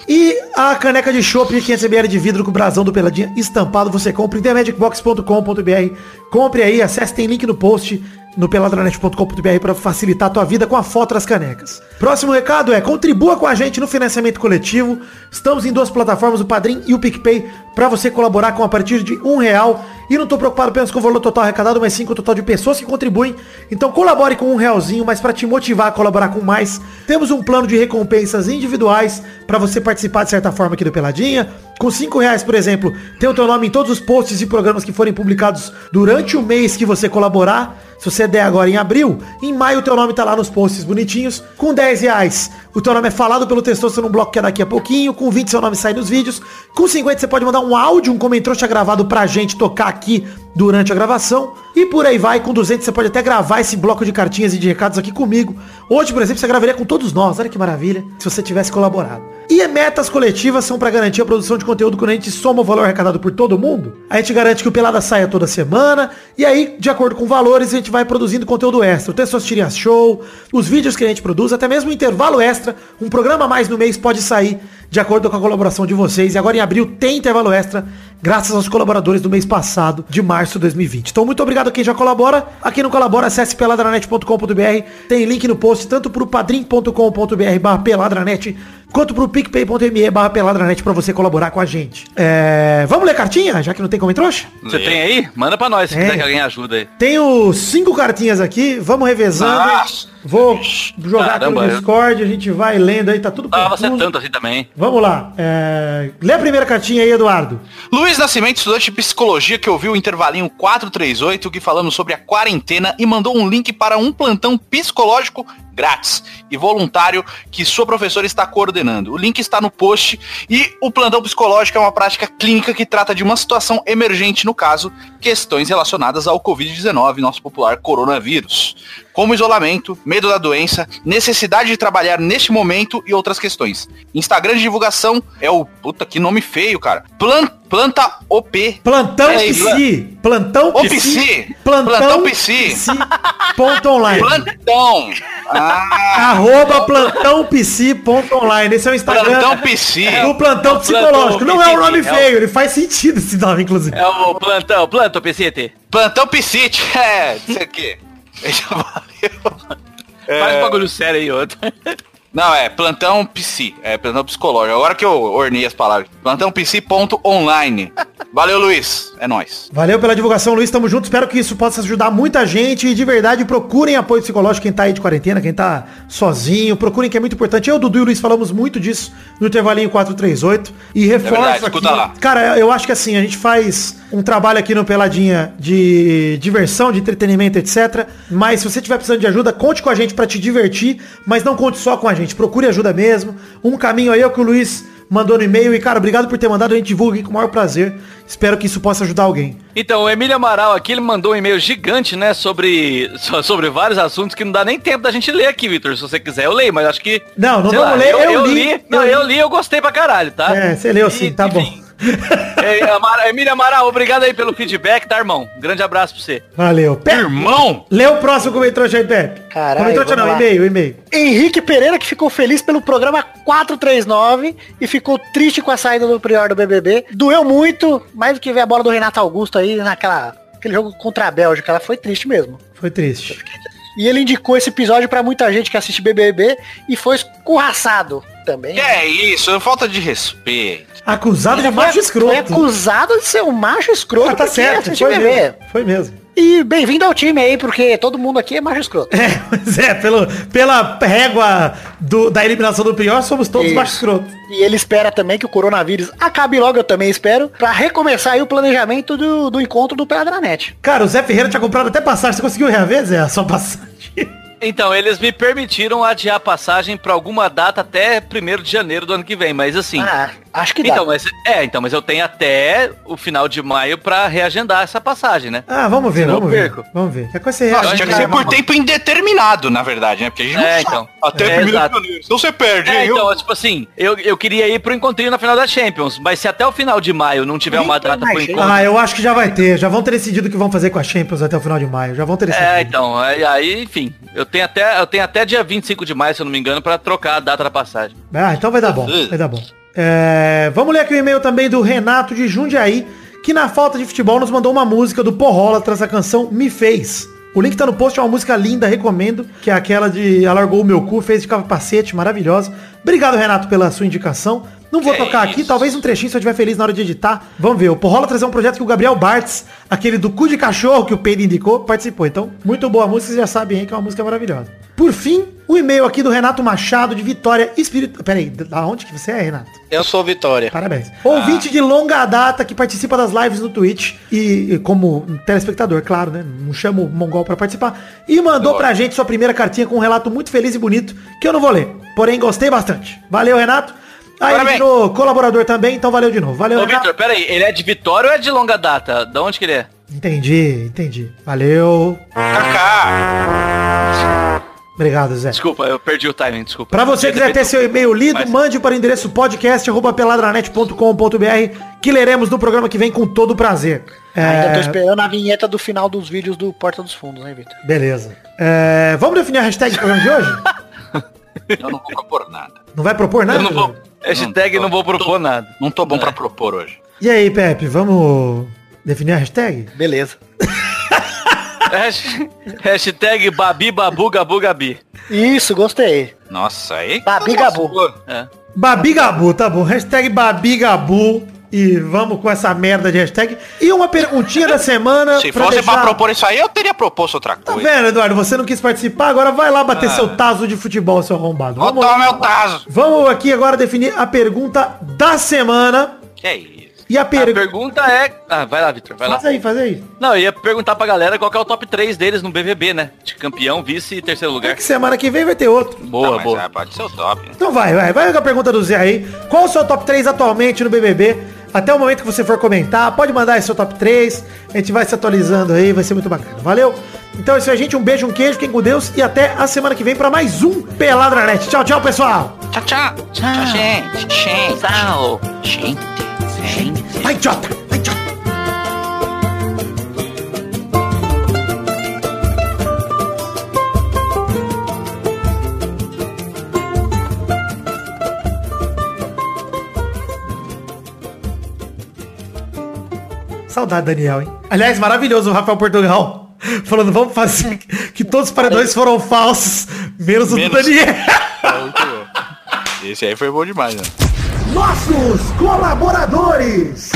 E a caneca de chopp 500ml de vidro com brasão do Peladinha estampado, você compra em themagicbox.com.br. Compre aí, acesse, tem link no post no peladranet.com.br para facilitar a tua vida com a foto das canecas. Próximo recado é, contribua com a gente no financiamento coletivo. Estamos em duas plataformas, o Padrim e o PicPay, para você colaborar com a partir de um real. E não tô preocupado apenas com o valor total arrecadado, mas sim com o total de pessoas que contribuem. Então colabore com um realzinho, mas para te motivar a colaborar com mais, temos um plano de recompensas individuais para você participar de certa forma aqui do Peladinha. Com cinco reais, por exemplo, tem o teu nome em todos os posts e programas que forem publicados durante o mês que você colaborar. Se você der agora em abril, em maio o teu nome tá lá nos posts bonitinhos. Com 10 reais, o teu nome é falado pelo texto no bloco que é daqui a pouquinho. Com 20, seu nome sai nos vídeos. Com 50, você pode mandar um áudio, um comentrouxa gravado pra gente tocar aqui durante a gravação. E por aí vai, com 200 você pode até gravar esse bloco de cartinhas e de recados aqui comigo. Hoje, por exemplo, você gravaria com todos nós. Olha que maravilha, se você tivesse colaborado. E metas coletivas são para garantir a produção de conteúdo quando a gente soma o valor arrecadado por todo mundo. A gente garante que o Pelada saia toda semana. E aí, de acordo com valores, a gente vai produzindo conteúdo extra. O Tessos Tirinhas Show, os vídeos que a gente produz, até mesmo o intervalo extra. Um programa a mais no mês pode sair de acordo com a colaboração de vocês. E agora em abril tem intervalo extra, graças aos colaboradores do mês passado, de março de 2020. Então muito obrigado a quem já colabora. A quem não colabora, acesse peladranet.com.br. Tem link no post tanto pro padrim.com.br barra peladranet, quanto pro picpay.me barra peladranet pra você colaborar com a gente. É... Vamos ler cartinha, já que não tem como trouxa? Você tem aí? Manda pra nós se Tem. quiser que alguém ajuda aí. Tenho cinco cartinhas aqui, vamos revezando. Nossa. Vou jogar Caramba, aqui no Discord, a gente vai lendo aí, tá tudo Ah, você é confuso. tanto assim também. Vamos lá. É... Lê a primeira cartinha aí, Eduardo. Luiz Nascimento, estudante de psicologia que ouviu o intervalinho 438 que falamos sobre a quarentena e mandou um link para um plantão psicológico grátis e voluntário que sua professora está coordenando. O link está no post e o plantão psicológico é uma prática clínica que trata de uma situação emergente, no caso, questões relacionadas ao Covid-19, nosso popular coronavírus, como isolamento, medo da doença, necessidade de trabalhar neste momento e outras questões. Instagram de divulgação é o puta que nome feio, cara. Plan, planta OP. Plantão É, Psi. Plantão Ô, Psi. Psi. Plantão Plantão Psi. Ponto online. Plantão. Ah, Arroba plantão psi ponto online. Esse é o Instagram plantão Psi. É o psicológico. plantão Não é um nome é o- feio, ele faz sentido esse nome, inclusive. É o plantão, plantão, PCT. Plantão Psite. *laughs* É, isso aqui. Já valeu. Faz um bagulho sério aí, outro. Não, é plantão psi, é plantão psicológico. Agora que eu ornei as palavras. Plantão psi.online. Valeu, Luiz. É nóis. Valeu pela divulgação, Luiz. Tamo junto. Espero que isso possa ajudar muita gente. E de verdade, procurem apoio psicológico quem tá aí de quarentena, quem tá sozinho. Procurem que é muito importante. Eu, Dudu e o Luiz falamos muito disso no intervalinho 438. E reforço verdade, aqui. lá. Cara, eu acho que assim, a gente faz um trabalho aqui no Peladinha de diversão, de entretenimento, etc. Mas se você tiver precisando de ajuda, conte com a gente pra te divertir, mas não conte só com a gente. Procure ajuda mesmo. Um caminho aí é o que o Luiz mandou no e-mail. E, cara, obrigado por ter mandado. A gente divulga aqui com o maior prazer. Espero que isso possa ajudar alguém. Então, o Emílio Amaral aqui, ele mandou um e-mail gigante, né, sobre, so- *laughs* sobre vários assuntos que não dá nem tempo da gente ler aqui, Vitor. Se você quiser, eu leio, mas acho que... Não, não vamos ler, Eu, eu eu li, li, não, eu li. li, eu gostei pra caralho, tá? É, você leu sim, tá bom. *laughs* É, Amara- Emílio Amaral, obrigado aí pelo feedback, tá, irmão? Grande abraço pra você. Valeu. Pe Irmão! Lê o próximo comentário aí, Pepe. Caralho, Comentário não, lá. e-mail, e-mail. Henrique Pereira, que ficou feliz pelo programa 439 e ficou triste com a saída do Prior do BBB. Doeu muito, mais do que ver a bola do Renato Augusto aí naquela aquele jogo contra a Bélgica. Ela foi triste mesmo. Foi triste. E ele indicou esse episódio pra muita gente que assiste BBB e foi escorraçado também. Que é isso? Falta de respeito. Acusado de macho escroto. foi acusado de ser um macho escroto. Ah, tá certo, foi BBB. mesmo. Foi mesmo. E bem-vindo ao time aí, porque todo mundo aqui é macho escroto. É, mas é, pelo, pela régua do- da eliminação do pior, somos todos Isso. macho escroto. E ele espera também que o coronavírus acabe logo, eu também espero, pra recomeçar aí o planejamento do, do encontro do Peladranet. Cara, o Zé Ferreira tinha comprado até passagem. Você conseguiu reaver, Zé, a sua passagem? Então, eles me permitiram adiar a passagem pra alguma data até 1 de janeiro do ano que vem, mas assim... Ah, acho que dá. Então, mas, é, então, mas eu tenho até o final de maio pra reagendar essa passagem, né? Ah, vamos ver, Senão vamos eu ver. Vamos ver. Que coisa você Nossa, tinha que ser por tempo indeterminado, na verdade, né? Porque a gente não É, sabe. então. Até É, primeiro de exato. janeiro. Então você perde, É, hein? então, tipo assim, eu, eu queria ir pro encontrinho na final da Champions, mas se até o final de maio não tiver uma data pro encontro... Ah, eu acho que já vai ter. Já vão ter decidido o que vão fazer com a Champions até o final de maio. Já vão ter decidido. É, então, aí, aí, enfim, eu tenho até eu tenho até dia 25 de maio, se eu não me engano, pra trocar a data da passagem. Ah, então vai dar bom. Vai dar bom. É, vamos ler aqui o e-mail também do Renato de Jundiaí, que na falta de futebol nos mandou uma música do Porrola traz a canção Me Fez. O link tá no post, é uma música linda, recomendo, que é aquela de Alargou o Meu Cu, fez de capacete, maravilhosa. Obrigado, Renato, pela sua indicação. Não vou Que tocar aqui, isso. talvez um trechinho se eu estiver feliz na hora de editar. Vamos ver, o Porrola trazer um projeto que o Gabriel Bartz, aquele do cu de cachorro que o Pedro indicou, participou. Então, muito boa música, vocês já sabem aí que é uma música maravilhosa. Por fim, o e-mail aqui do Renato Machado, de Vitória Espírito... Peraí, da onde que você é, Renato? Eu sou Vitória. Parabéns. Ouvinte de longa data que participa das lives no Twitch e, e como telespectador, claro, né? Não chamo o Mongol pra participar. E mandou pra gente sua primeira cartinha com um relato muito feliz e bonito, que eu não vou ler. Porém, gostei bastante. Valeu, Renato. Aí ele Parabéns. virou colaborador também, então valeu de novo. Valeu, Ô, Renato. Victor, pera aí, ele é de Vitória ou é de longa data? Da onde que ele é? Entendi, entendi. Valeu. Kaká. Obrigado, Zé. Desculpa, eu perdi o timing, desculpa. Pra você que quiser ter seu e-mail lido, Mas- mande para o endereço podcast.peladranet.com.br que leremos no programa que vem com todo prazer. Ainda tô É, esperando a vinheta do final dos vídeos do Porta dos Fundos, né, Vitor? Beleza. É, vamos definir a hashtag do programa de hoje? *laughs* Eu não vou propor nada. Não vai propor nada? Eu não vou. Hashtag não vou propor nada. Não tô bom É. pra propor hoje. E aí, Pepe, vamos definir a hashtag? Beleza. *laughs* Hash- Hashtag Babi Babu Gabu Gabi. Isso, gostei. Nossa, aí... Babi Gabu. É. Babigabu, tá bom. Hashtag Babigabu. E vamos com essa merda de hashtag. E uma perguntinha da semana. *laughs* Se fosse deixar- pra propor isso aí, eu teria proposto outra Tá coisa. vendo, Eduardo? Você não quis participar, agora vai lá bater seu taso de futebol, seu arrombado. Vou Vamos, tomar meu taso. vamos aqui agora definir a pergunta da semana. Que é isso? E a A pergunta... é. Ah, vai lá, Victor, vai lá. Faz aí, faz aí. Não, eu ia perguntar pra galera qual que é o top 3 deles no BBB, né? De campeão, vice e terceiro É lugar. que semana que vem vai ter outro. Boa, Tá, mas, boa. é, pode ser o top. Então vai, vai. Vai com a pergunta do Zé aí. Qual o seu top 3 atualmente no BBB? Até o momento que você for comentar, pode mandar aí seu top 3. A gente vai se atualizando aí, vai ser muito bacana. Valeu? Então é isso aí, gente. Um beijo, um queijo, fiquem com Deus. E até a semana que vem pra mais um Peladranet. Tchau, tchau, pessoal. Tchau, tchau. Tchau, gente. Gente. Tchau. Gente. Gente. Vai, Jota. Vai, Jota. Saudade, Daniel, hein? Aliás, maravilhoso o Rafael Portugal. *laughs* Falando, vamos fazer que todos os paredões foram falsos, menos o do Menos. Daniel. Esse aí foi bom demais, né? Nossos colaboradores.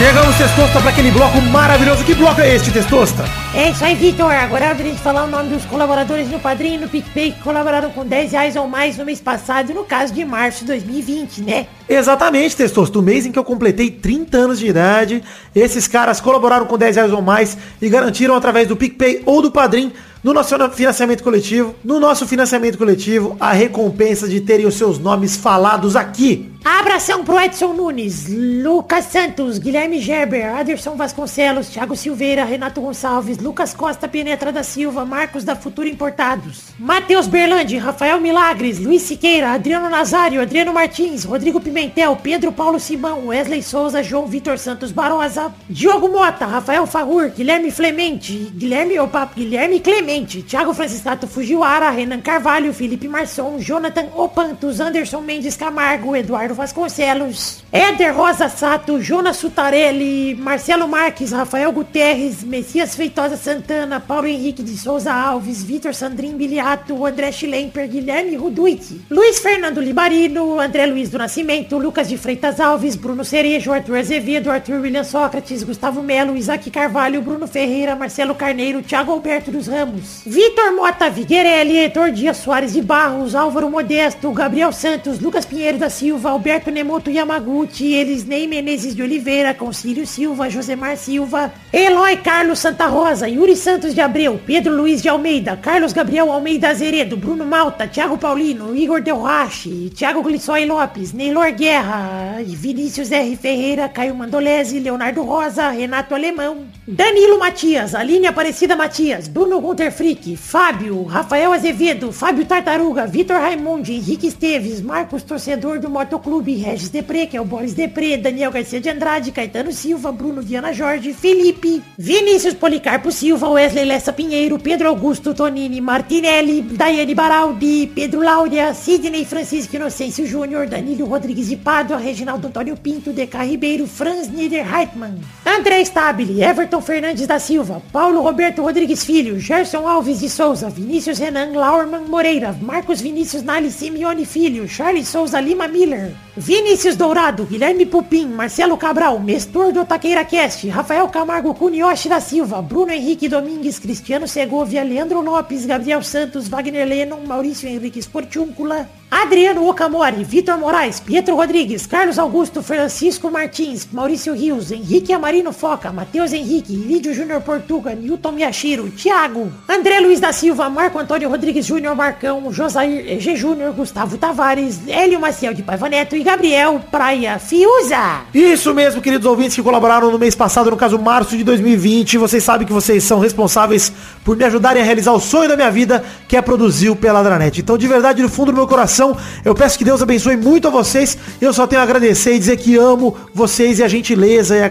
Chegamos, Testosta, para aquele bloco maravilhoso. Que bloco é este, Testosta? É isso aí, Vitor. Agora é hora de a gente falar o nome dos colaboradores no Padrinho e no PicPay que colaboraram com 10 reais ou mais no mês passado, no caso de março de 2020, né? Exatamente, Testosta. No mês em que eu completei 30 anos de idade, esses caras colaboraram com 10 reais ou mais e garantiram através do PicPay ou do Padrim no nosso financiamento coletivo, no nosso financiamento coletivo, a recompensa de terem os seus nomes falados aqui. Abração pro Edson Nunes, Lucas Santos, Guilherme Gerber, Aderson Vasconcelos, Thiago Silveira, Renato Gonçalves, Lucas Costa Penetra da Silva, Marcos da Futura Importados, Matheus Berlandi, Rafael Milagres, Luiz Siqueira, Adriano Nazário, Adriano Martins, Rodrigo Pimentel, Pedro Paulo Simão, Wesley Souza, João Vitor Santos Barosa, Diogo Mota, Rafael Farrur, Guilherme Flemente, Guilherme, opa, Guilherme Clemente, Thiago Franciscato Fujiwara, Renan Carvalho, Felipe Marçom, Jonathan Opantos, Anderson Mendes Camargo, Eduardo Vasconcelos, Éder Rosa Sato, Jonas Sutarelli, Marcelo Marques, Rafael Guterres, Messias Feitosa Santana, Paulo Henrique de Souza Alves, Vitor Sandrin Biliato, André Schlemper, Guilherme Ruduit, Luiz Fernando Libarino, André Luiz do Nascimento, Lucas de Freitas Alves, Bruno Cerejo, Arthur Azevedo, Arthur William Sócrates, Gustavo Melo, Isaac Carvalho, Bruno Ferreira, Marcelo Carneiro, Thiago Alberto dos Ramos, Vitor Mota Viguerelli, Heitor Dias Soares de Barros, Álvaro Modesto, Gabriel Santos, Lucas Pinheiro da Silva, Alberto Nemoto Yamaguchi, Elisnei Menezes de Oliveira, Concílio Silva, Josemar Silva, Eloy Carlos Santa Rosa, Yuri Santos de Abreu, Pedro Luiz de Almeida, Carlos Gabriel Almeida Azeredo, Bruno Malta, Thiago Paulino, Igor Delrache, Thiago Glissói Lopes, Neylor Guerra, Vinícius R. Ferreira, Caio Mandolese, Leonardo Rosa, Renato Alemão, Danilo Matias, Aline Aparecida Matias, Bruno Gunter Frick, Fábio, Rafael Azevedo, Fábio Tartaruga, Vitor Raimundi, Henrique Esteves, Marcos Torcedor do Motoclube, Regis Depré, que é o Boris Depré, Daniel Garcia de Andrade, Caetano Silva, Bruno Viana Jorge, Felipe, Vinícius Policarpo Silva, Wesley Lessa Pinheiro, Pedro Augusto Tonini Martinelli, Daiane Baraldi, Pedro Láudia, Sidney Francisco Inocêncio Júnior, Danilo Rodrigues de Pádua, Reginaldo Antônio Pinto, Deca Ribeiro, Franz Niederheitmann, André Stabile, Everton Fernandes da Silva, Paulo Roberto Rodrigues Filho, Gerson Alves de Souza, Vinícius Renan Laurman Moreira, Marcos Vinícius Nali Simeone Filho, Charles Souza Lima Miller, Vinícius Dourado, Guilherme Pupim, Marcelo Cabral, Mestor do Taqueira Cast, Rafael Camargo Cunioche da Silva, Bruno Henrique Domingues, Cristiano Segovia, Leandro Lopes, Gabriel Santos, Wagner Lennon, Maurício Henrique Sportiúncula, Adriano Okamori, Vitor Moraes, Pietro Rodrigues, Carlos Augusto, Francisco Martins, Maurício Rios, Henrique Amarino Foca, Matheus Henrique, Lídio Júnior Portuga, Newton Miyashiro, Thiago, André Luiz da Silva, Marco Antônio Rodrigues Júnior Marcão, Josair G. Júnior, Gustavo Tavares, Hélio Maciel de Paiva Neto e Gabriel Praia Fiuza. Isso mesmo, queridos ouvintes que colaboraram no mês passado, no caso março de 2020. Vocês sabem que vocês são responsáveis por me ajudarem a realizar o sonho da minha vida, que é produzir o Peladranet. Então, de verdade, no fundo do meu coração, eu peço que Deus abençoe muito a vocês. Eu só tenho a agradecer e dizer que amo vocês e a gentileza e a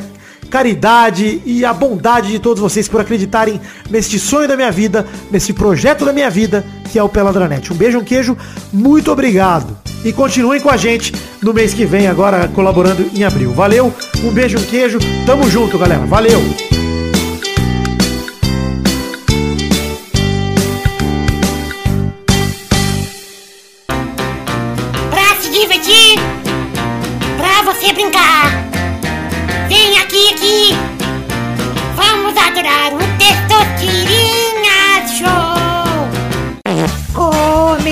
caridade e a bondade de todos vocês por acreditarem neste sonho da minha vida, nesse projeto da minha vida, que é o Peladranet. Um beijo, um queijo, muito obrigado. E continuem com a gente no mês que vem, agora colaborando em abril. Valeu, um beijo, um queijo, tamo junto, galera. Valeu! Brincar. Vem aqui, aqui. Vamos adorar o Testosterinha Show. Começou,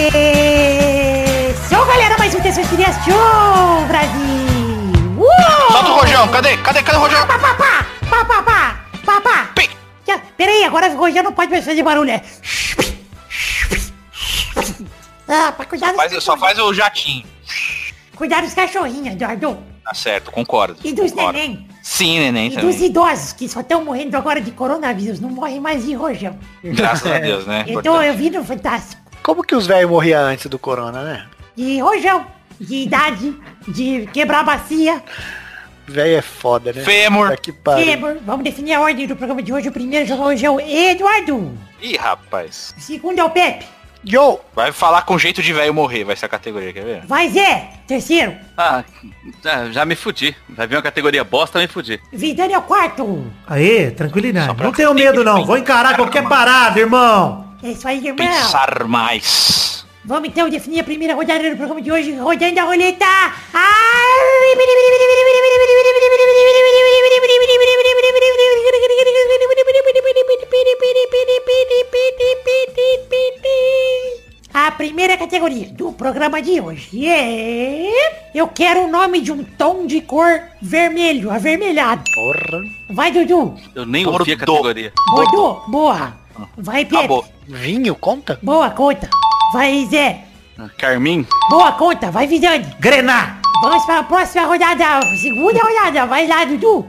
galera, mais um Testosterinha Show, Brasil. Uou! Solta o Rojão, cadê? Cadê? Cadê o Rojão? Pá, pá, pá, pá, pá, pá, pá, pá. Pi. Já, Peraí, agora o Rojão não pode mais fazer barulho, é. Ah, pra cuidar dos Faz, só faz o jatinho. Cuidar dos cachorrinhos, Eduardo. Tá certo, concordo. E dos concordo. neném. Sim, neném E também. dos idosos, que só estão morrendo agora de coronavírus. Não morrem mais de rojão. Graças a Deus, né? *laughs* Então eu vi no Fantástico. Como que os velhos morriam antes do corona, né? De rojão. De idade. De quebrar a bacia. Velho é foda, né? Fêmur. Pariu. Fêmur. Vamos definir a ordem do programa de hoje. O primeiro é o Eduardo. Ih, rapaz. O segundo é o Pepe. Yo! Vai falar com jeito de velho morrer, vai ser a categoria, quer ver? Vai Zé. Terceiro. Ah, já, já me fudi. Vai vir uma categoria bosta, me fudi. Vidani é o quarto. Aê, tranquilidade. Não tenho medo não. Vou encarar qualquer parada, irmão. É isso aí, irmão. Pensar mais. Vamos então definir a primeira rodada do programa de hoje, rodando a roleta. piri, A primeira categoria do programa de hoje é... Eu quero o nome de um tom de cor vermelho, avermelhado. Porra. Vai, Dudu. Eu nem ouvi a categoria. Dudu, boa. Vai. Acabou. Vinho, conta? Boa, conta. Vai, Zé. Carmin. Boa, conta. Vai, Vidani. Grenar. Vamos para a próxima rodada. Segunda rodada. Vai lá, Dudu.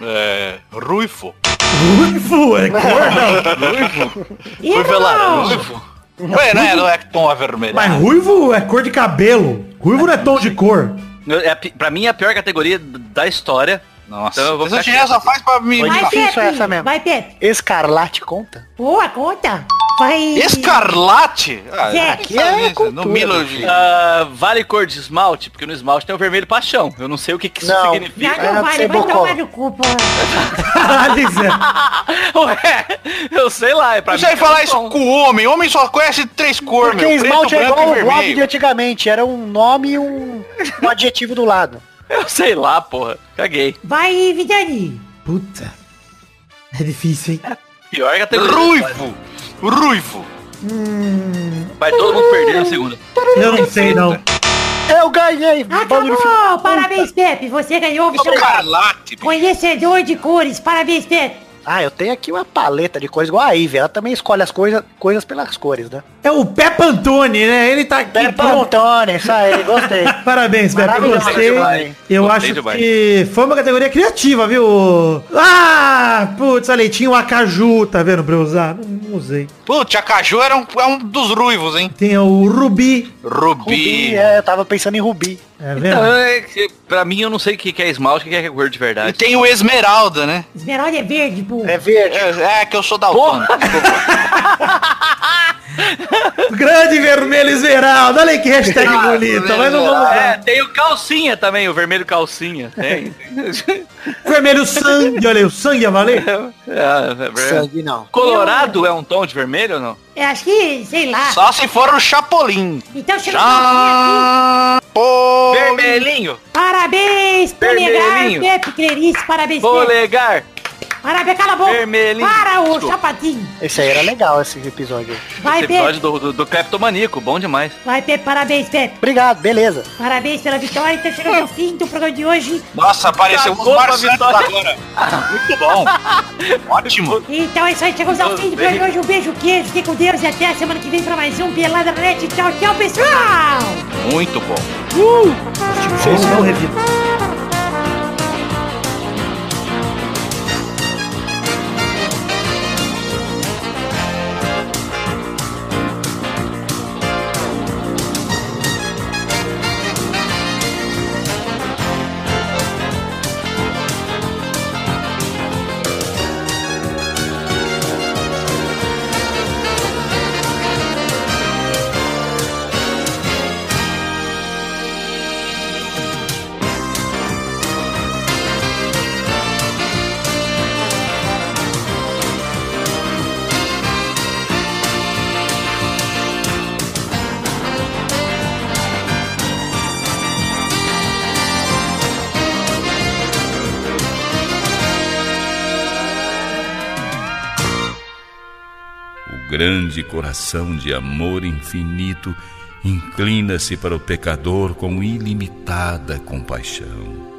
É. Ruifo. Ruivo, é cor, não. Velado. Ruivo. Ué, não é, não é tom avermelhado. Mas ruivo é cor de cabelo. Ruivo não é tom de cor. É, pra mim é a pior categoria da história. Nossa, Então ficar tinha só faz pra mim. Vai, difícil Pepe. essa mesmo. Vai, Pepe. Escarlate conta? Boa, conta. Vai. Escarlate? Ah, Zé. aqui é cultura, no Milo de... Ah, vale cor de esmalte, porque no esmalte tem o vermelho paixão. Eu não sei o que, que isso Não. significa. Não É, vale, vai tomar no cu, pô. *laughs* Ué, eu sei lá, é pra Você é falar isso com o homem. Homem só conhece três cores, Porque meu. Preto, esmalte é igual o bloco de antigamente. Era um nome e um, um adjetivo do lado. Eu sei lá, porra. Caguei. Vai, Vidani. Puta. É difícil, hein? Pior categoria. Ruivo. Ruivo. Vai todo mundo perder na segunda. Eu não sei, não. Eu ganhei! Acabou. Parabéns, Pepe. Você ganhou. Escarlate. bicho. conhecedor de cores. Parabéns, Pepe. Ah, eu tenho aqui uma paleta de cores igual a Ivy. Ela também escolhe as coisas, coisas pelas cores, né? É o Pepe Antoni, né? Ele tá aqui. Pé pra- Montone, isso aí, gostei. *laughs* Parabéns, Maravilhoso, gostei. demais. Eu Gostei acho demais. que foi uma categoria criativa, viu? Ah, putz, olha aí, tinha o Acaju, tá vendo, pra eu usar? Não, não usei. Putz, a Caju era um, é um dos ruivos, hein? Tem o Rubi, Rubi. Rubi, é, eu tava pensando em Rubi. É? Então, é que pra mim, eu não sei o que que é esmalte, o que que é cor de E verdade. tem o Esmeralda, né? Esmeralda é verde, pô. É verde. É, é que eu sou da Porra. *laughs* Grande vermelho esmeralda, olha aí que hashtag Ah, bonita, mas não vamos É, tem o calcinha também, o vermelho calcinha. Tem. *laughs* Vermelho sangue, olha aí, o sangue valer? É, é verdade. Sangue não. Colorado é um tom de vermelho ou não? Eu acho que, sei lá. Só se for o Chapolin. Então chega aqui. Chapolin. Vermelhinho, Parabéns, Polegar, Vermelhinho. Pepe Clarice, parabéns, Pepe. polegar, Parabéns, cala a boca. Vermelhinho. Para o Desculpa. chapatinho. Esse aí era legal, esse episódio. Vai, Esse episódio Pepe. do, do, do Cleptomaníaco, bom demais. Vai, Pepe, parabéns, Pepe. Obrigado, beleza. Parabéns pela vitória. Então chegamos ao fim do programa de hoje. Nossa, apareceu marcianos vitória. agora. Muito bom. *laughs* Ótimo. Então é isso aí, chegamos ao fim do programa de hoje. Um beijo, queijo, fique com Deus e até a semana que vem pra mais um Pelada Net. Tchau, tchau, pessoal! Muito bom. Vocês não reviram. Grande coração de amor infinito inclina-se para o pecador com ilimitada compaixão.